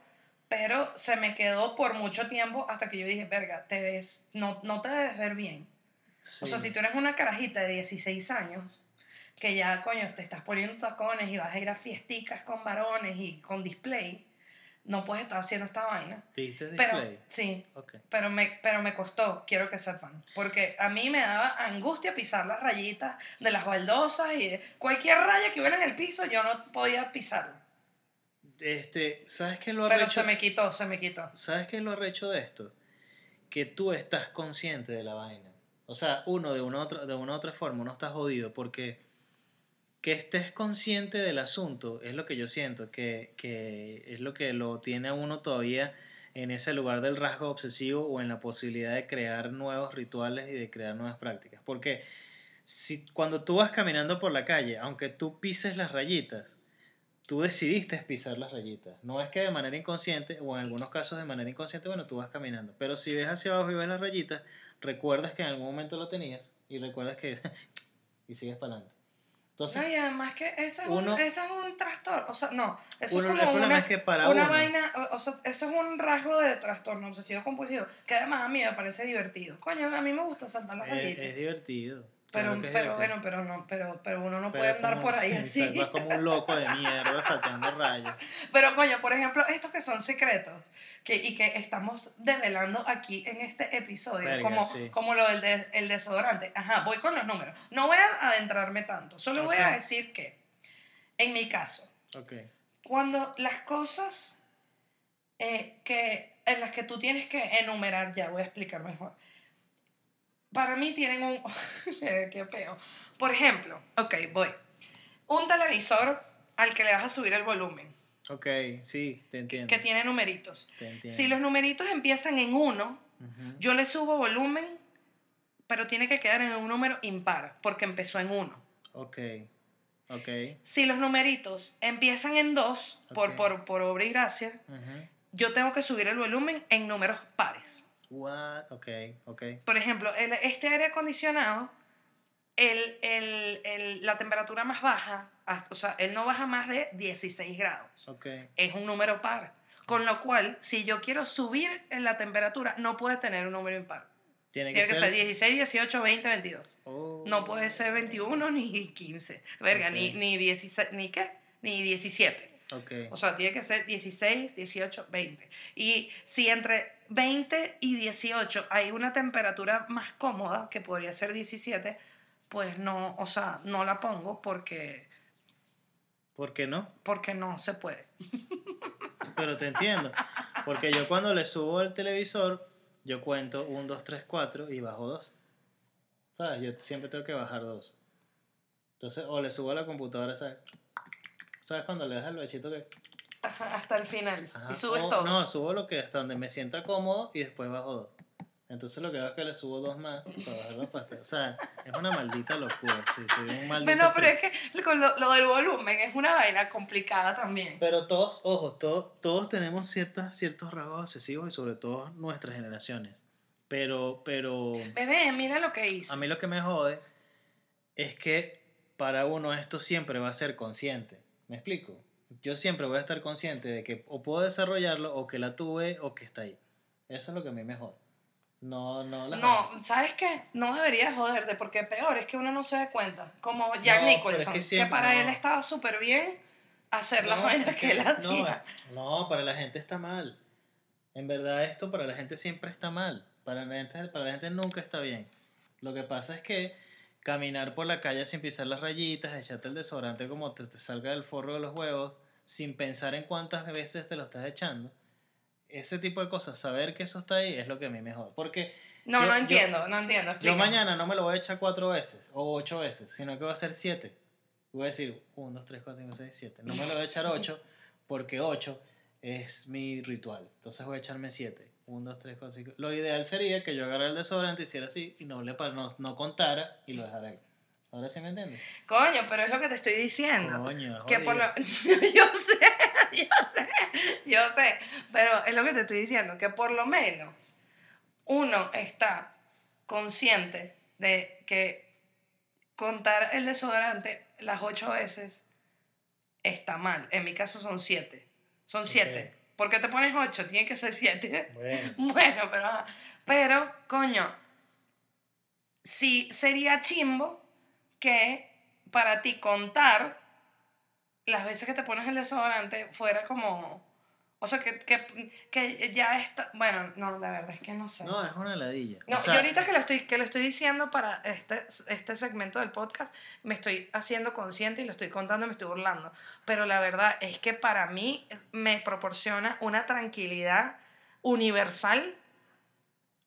pero se me quedó por mucho tiempo hasta que yo dije, verga, te ves, no, no te debes ver bien. O sea, Sí. si tú eres una carajita de 16 años, que ya, coño, te estás poniendo tacones y vas a ir a fiesticas con varones y con display, no puedes estar haciendo esta vaina. ¿Viste Pero, display? sí, Ok. pero me, pero me costó, quiero que sepan. Porque a mí me daba angustia pisar las rayitas de las baldosas y de cualquier raya que hubiera en el piso, yo no podía pisarla. Este, ¿sabes qué lo Pero arrecho? se me quitó, se me quitó. ¿Sabes qué lo arrecho de esto? Que tú estás consciente de la vaina. O sea, uno de una, otra, de una otra forma, uno está jodido porque que estés consciente del asunto es lo que yo siento, que, que es lo que lo tiene a uno todavía en ese lugar del rasgo obsesivo o en la posibilidad de crear nuevos rituales y de crear nuevas prácticas. Porque si, cuando tú vas caminando por la calle, aunque tú pises las rayitas, tú decidiste pisar las rayitas. No es que de manera inconsciente, o en algunos casos de manera inconsciente, bueno, tú vas caminando. Pero si ves hacia abajo y ves las rayitas, recuerdas que en algún momento lo tenías y recuerdas que... y sigues para adelante. Entonces, No, y además que ese es, uno- un, ese es un trastorno. O sea, no, eso uno- es como una, es que para una uno, vaina. O, sea, eso es un rasgo de trastorno obsesivo compulsivo. Que además a mí me parece divertido. Coño, a mí me gusta saltar las es, es divertido. Pero, es pero bueno, pero no, pero, pero uno no Pero puede es andar como- por ahí así. Vas como un loco de mierda saltando rayas. Pero coño, por ejemplo, estos que son secretos que, y que estamos develando aquí en este episodio, Verga, como, sí. como lo del de- el desodorante. Ajá, voy con los números. No voy a adentrarme tanto, solo voy a decir que, en mi caso, Ok. cuando las cosas eh, que, en las que tú tienes que enumerar, ya voy a explicar mejor. Para mí tienen un... qué peo. Por ejemplo, ok, voy. Un televisor al que le vas a subir el volumen, Ok, sí, te entiendo. que tiene numeritos. Te entiendo. Si los numeritos empiezan en 1, Ujú. yo le subo volumen, pero tiene que quedar en un número impar, porque empezó en 1. Ok, ok. Si los numeritos empiezan en 2, por, por, por obra y gracia, yo tengo que subir el volumen en números pares. What? Ok, ok. Por ejemplo, el- este aire acondicionado, el, el- el- la temperatura más baja, hasta- o sea, él no baja más de 16 grados. Ok. Es un número par. Con lo cual, si yo quiero subir en la temperatura, no puede tener un número impar. Tiene que Tiene que ser. ser 16, 18, 20, 22. Oh. No puede ser 21 ni 15. Verga, ni, Ok. ni 16, ni qué, ni 17. Ok. O sea, tiene que ser 16, 18, 20. Y si entre 20 y 18 hay una temperatura más cómoda, que podría ser 17, pues no, o sea, no la pongo porque, ¿Por qué no? porque no se puede. Pero te entiendo. Porque yo cuando le subo al televisor, yo cuento 1, 2, 3, 4 y bajo 2. ¿Sabes? Yo siempre tengo que bajar 2. Entonces, o le subo a la computadora, ¿sabes? ¿Sabes cuando le das el bechito que... Ajá, Hasta el final. Ajá, y subes o- todo. No, subo lo que hasta donde me sienta cómodo y después bajo 2. Entonces lo que hago es que le subo dos más para bajar los pasteles. O sea, es una maldita locura. Sí, soy un maldito Pero, pero freak. es que con lo, lo del volumen es una vaina complicada también. Pero todos, ojo, todos, todos tenemos ciertas, ciertos rasgos obsesivos y sobre todo nuestras generaciones. Pero, pero Bebé, mira lo que hice. a mí lo que me jode es que para uno esto siempre va a ser consciente. ¿Me explico? Yo siempre voy a estar consciente de que o puedo desarrollarlo o que la tuve o que está ahí. Eso es lo que a mí me jode. No, no la No, ¿sabes qué? No deberías joderte, porque peor es que uno no se dé cuenta. Como Jack No, pero es Nicholson, que que, para no. él estaba súper bien hacer las No, vainas es que, él hacía. No, para la gente está mal. En verdad esto para la gente siempre está mal. Para la gente, para la gente nunca está bien. Lo que pasa es que caminar por la calle sin pisar las rayitas, echarte el desodorante como te, te salga del forro de los huevos, sin pensar en cuántas veces te lo estás echando, ese tipo de cosas, saber que eso está ahí es lo que a mí me jode. Porque No, yo- no yo- entiendo, no entiendo. yo mañana no me lo voy a echar cuatro veces o ocho veces, sino que voy a hacer siete. Voy a decir 1, 2, 3, 4, 5, 6, 7. No me lo voy a echar 8 porque 8 es mi ritual. Entonces voy a echarme 7. 1, 2, 3, 4, 5. Lo ideal sería que yo agarrara el desodorante, hiciera así y no, le, pa- no, no contara y lo dejara ahí. Ahora sí me entiendes. Coño, pero es lo que te estoy diciendo. Coño, que por lo... yo sé, yo sé, yo sé, pero es lo que te estoy diciendo, que por lo menos uno está consciente de que contar el desodorante las ocho veces está mal. En mi caso son siete. Son siete. ¿Por qué te pones ocho? Tiene que ser siete. Bueno, Bueno, pero, pero, coño, sí sería chimbo que para ti contar las veces que te pones el desodorante fuera como, o sea, que, que, que ya está, bueno, no, la verdad es que no sé. no, es una ladilla. No, O sea, yo ahorita que lo, estoy, que lo estoy diciendo para este, este segmento del podcast, me estoy haciendo consciente y lo estoy contando y me estoy burlando. Pero la verdad es que para mí me proporciona una tranquilidad universal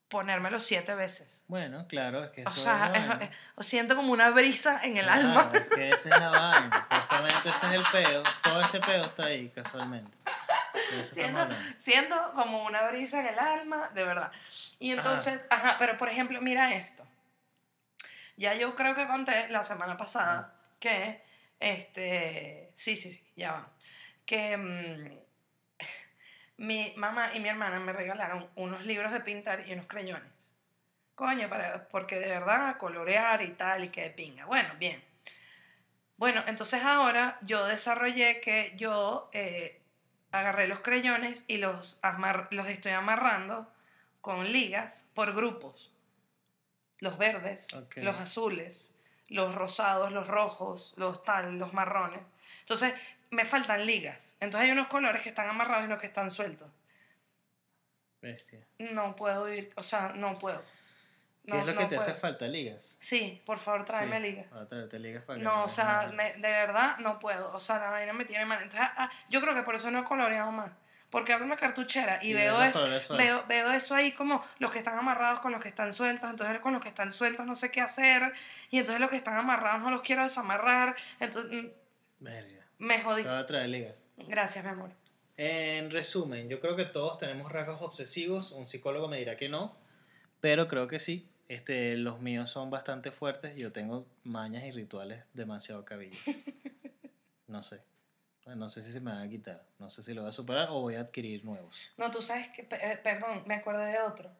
ponérmelo siete veces. Bueno, claro, es que eso O sea, la es- siento como una brisa en el Claro, alma. es que esa es la vaina. Justamente ese es el peo. Todo este peo está ahí, casualmente. Hablando. siento como una brisa en el alma, de verdad. Y entonces, ajá, pero por ejemplo, mira esto. Ya yo creo que conté la semana pasada que, este, sí, sí, sí, ya. Que mm, mi mamá y mi hermana me regalaron unos libros de pintar y unos crayones. Coño, para, porque de verdad colorear y tal, y que de pinga. Bueno, bien. Bueno, entonces ahora yo desarrollé que yo eh, agarré los creyones y los, amar- los estoy amarrando con ligas por grupos. Los verdes, los azules, los rosados, los rojos, los tal, los marrones. Entonces me faltan ligas. Entonces hay unos colores que están amarrados y unos que están sueltos. Bestia. No puedo ir, o sea, no puedo. ¿Qué No, es lo no que te hace puedo. falta? ¿Ligas? Sí, por favor, tráeme Sí, ligas. A traerte ligas para que No, me o sea, me- de verdad no puedo. O sea, la vaina me tiene mal. Entonces, ah, yo creo que por eso no he coloreado más. Porque abro la cartuchera y, Y veo, eso, veo, veo eso ahí como los que están amarrados con los que están sueltos. Entonces, con los que están sueltos no sé qué hacer. Y entonces, los que están amarrados no los quiero desamarrar. Entonces, mm, Verga. me jodí. Te voy a traer ligas. Gracias, mi amor. En resumen, yo creo que todos tenemos rasgos obsesivos. Un psicólogo me dirá que no, pero creo que sí. Este, los míos son bastante fuertes. Yo tengo mañas y rituales demasiado cabillos. No sé. No sé si se me van a quitar. No sé si lo voy a superar o voy a adquirir nuevos. No, tú sabes que, eh, perdón, me acordé de otro.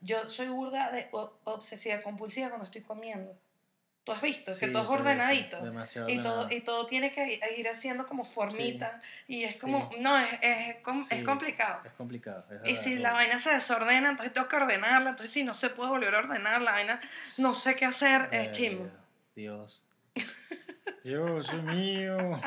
Yo soy burda de obsesiva compulsiva cuando estoy comiendo. Tú has visto que Sí, todo es ordenadito. Demasiado Y todo, y todo tiene que ir haciendo como formita. Y es Sí. como, no, es, es, es Sí, complicado. Es complicado. es Y si es la vaina se desordena, entonces tengo que ordenarla. Entonces, si no se puede volver a ordenar la vaina, no sé qué hacer, es Verga, chimo. Dios. Dios mío.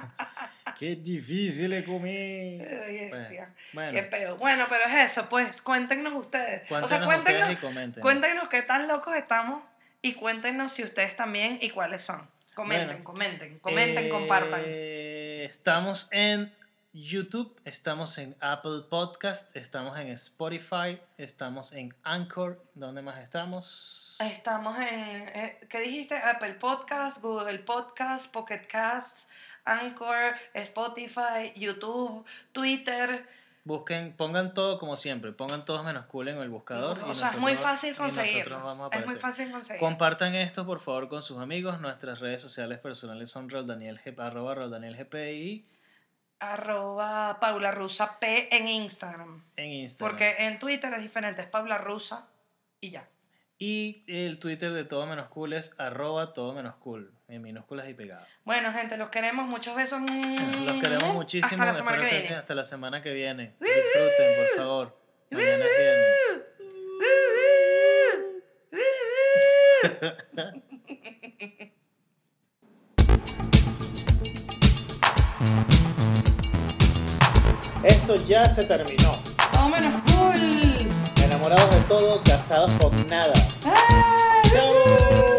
Qué difícil es comer. Ay, Bueno, Bueno, Qué peo. Bueno, pero es eso, pues, cuéntenos ustedes. o sea, cuéntenos cuéntenos, ustedes y comenten. cuéntenos qué tan locos estamos y cuéntenos si ustedes también y cuáles son. Comenten, Bueno, comenten, comenten, Eh, compartan. Estamos en YouTube, estamos en Apple Podcast, estamos en Spotify, estamos en Anchor. ¿Dónde más estamos? Estamos en, eh, ¿qué dijiste? Apple Podcast, Google Podcast, Pocket Casts, Anchor, Spotify, YouTube, Twitter. Busquen, pongan todo como siempre, pongan todos menos cool en el buscador. o sea, es muy fácil conseguirnos. Es muy fácil conseguir. Compartan esto por favor con sus amigos. Nuestras redes sociales personales son roldanielgp, arroba roldanielgp y Arroba Paula Rusa P en Instagram. en Instagram. Porque en Twitter es diferente, es Paula Rusa y ya. Y el Twitter de todo menos cool es arroba todo menos cool, en minúsculas y pegadas. Bueno, gente, los queremos. Muchos besos. Los queremos muchísimo. Hasta la semana que viene. Hasta la semana que viene. Disfruten, por favor. Mañana viernes. Esto ya se terminó. Todo menos cool. Enamorados de todo, casados con nada. ¡Chao!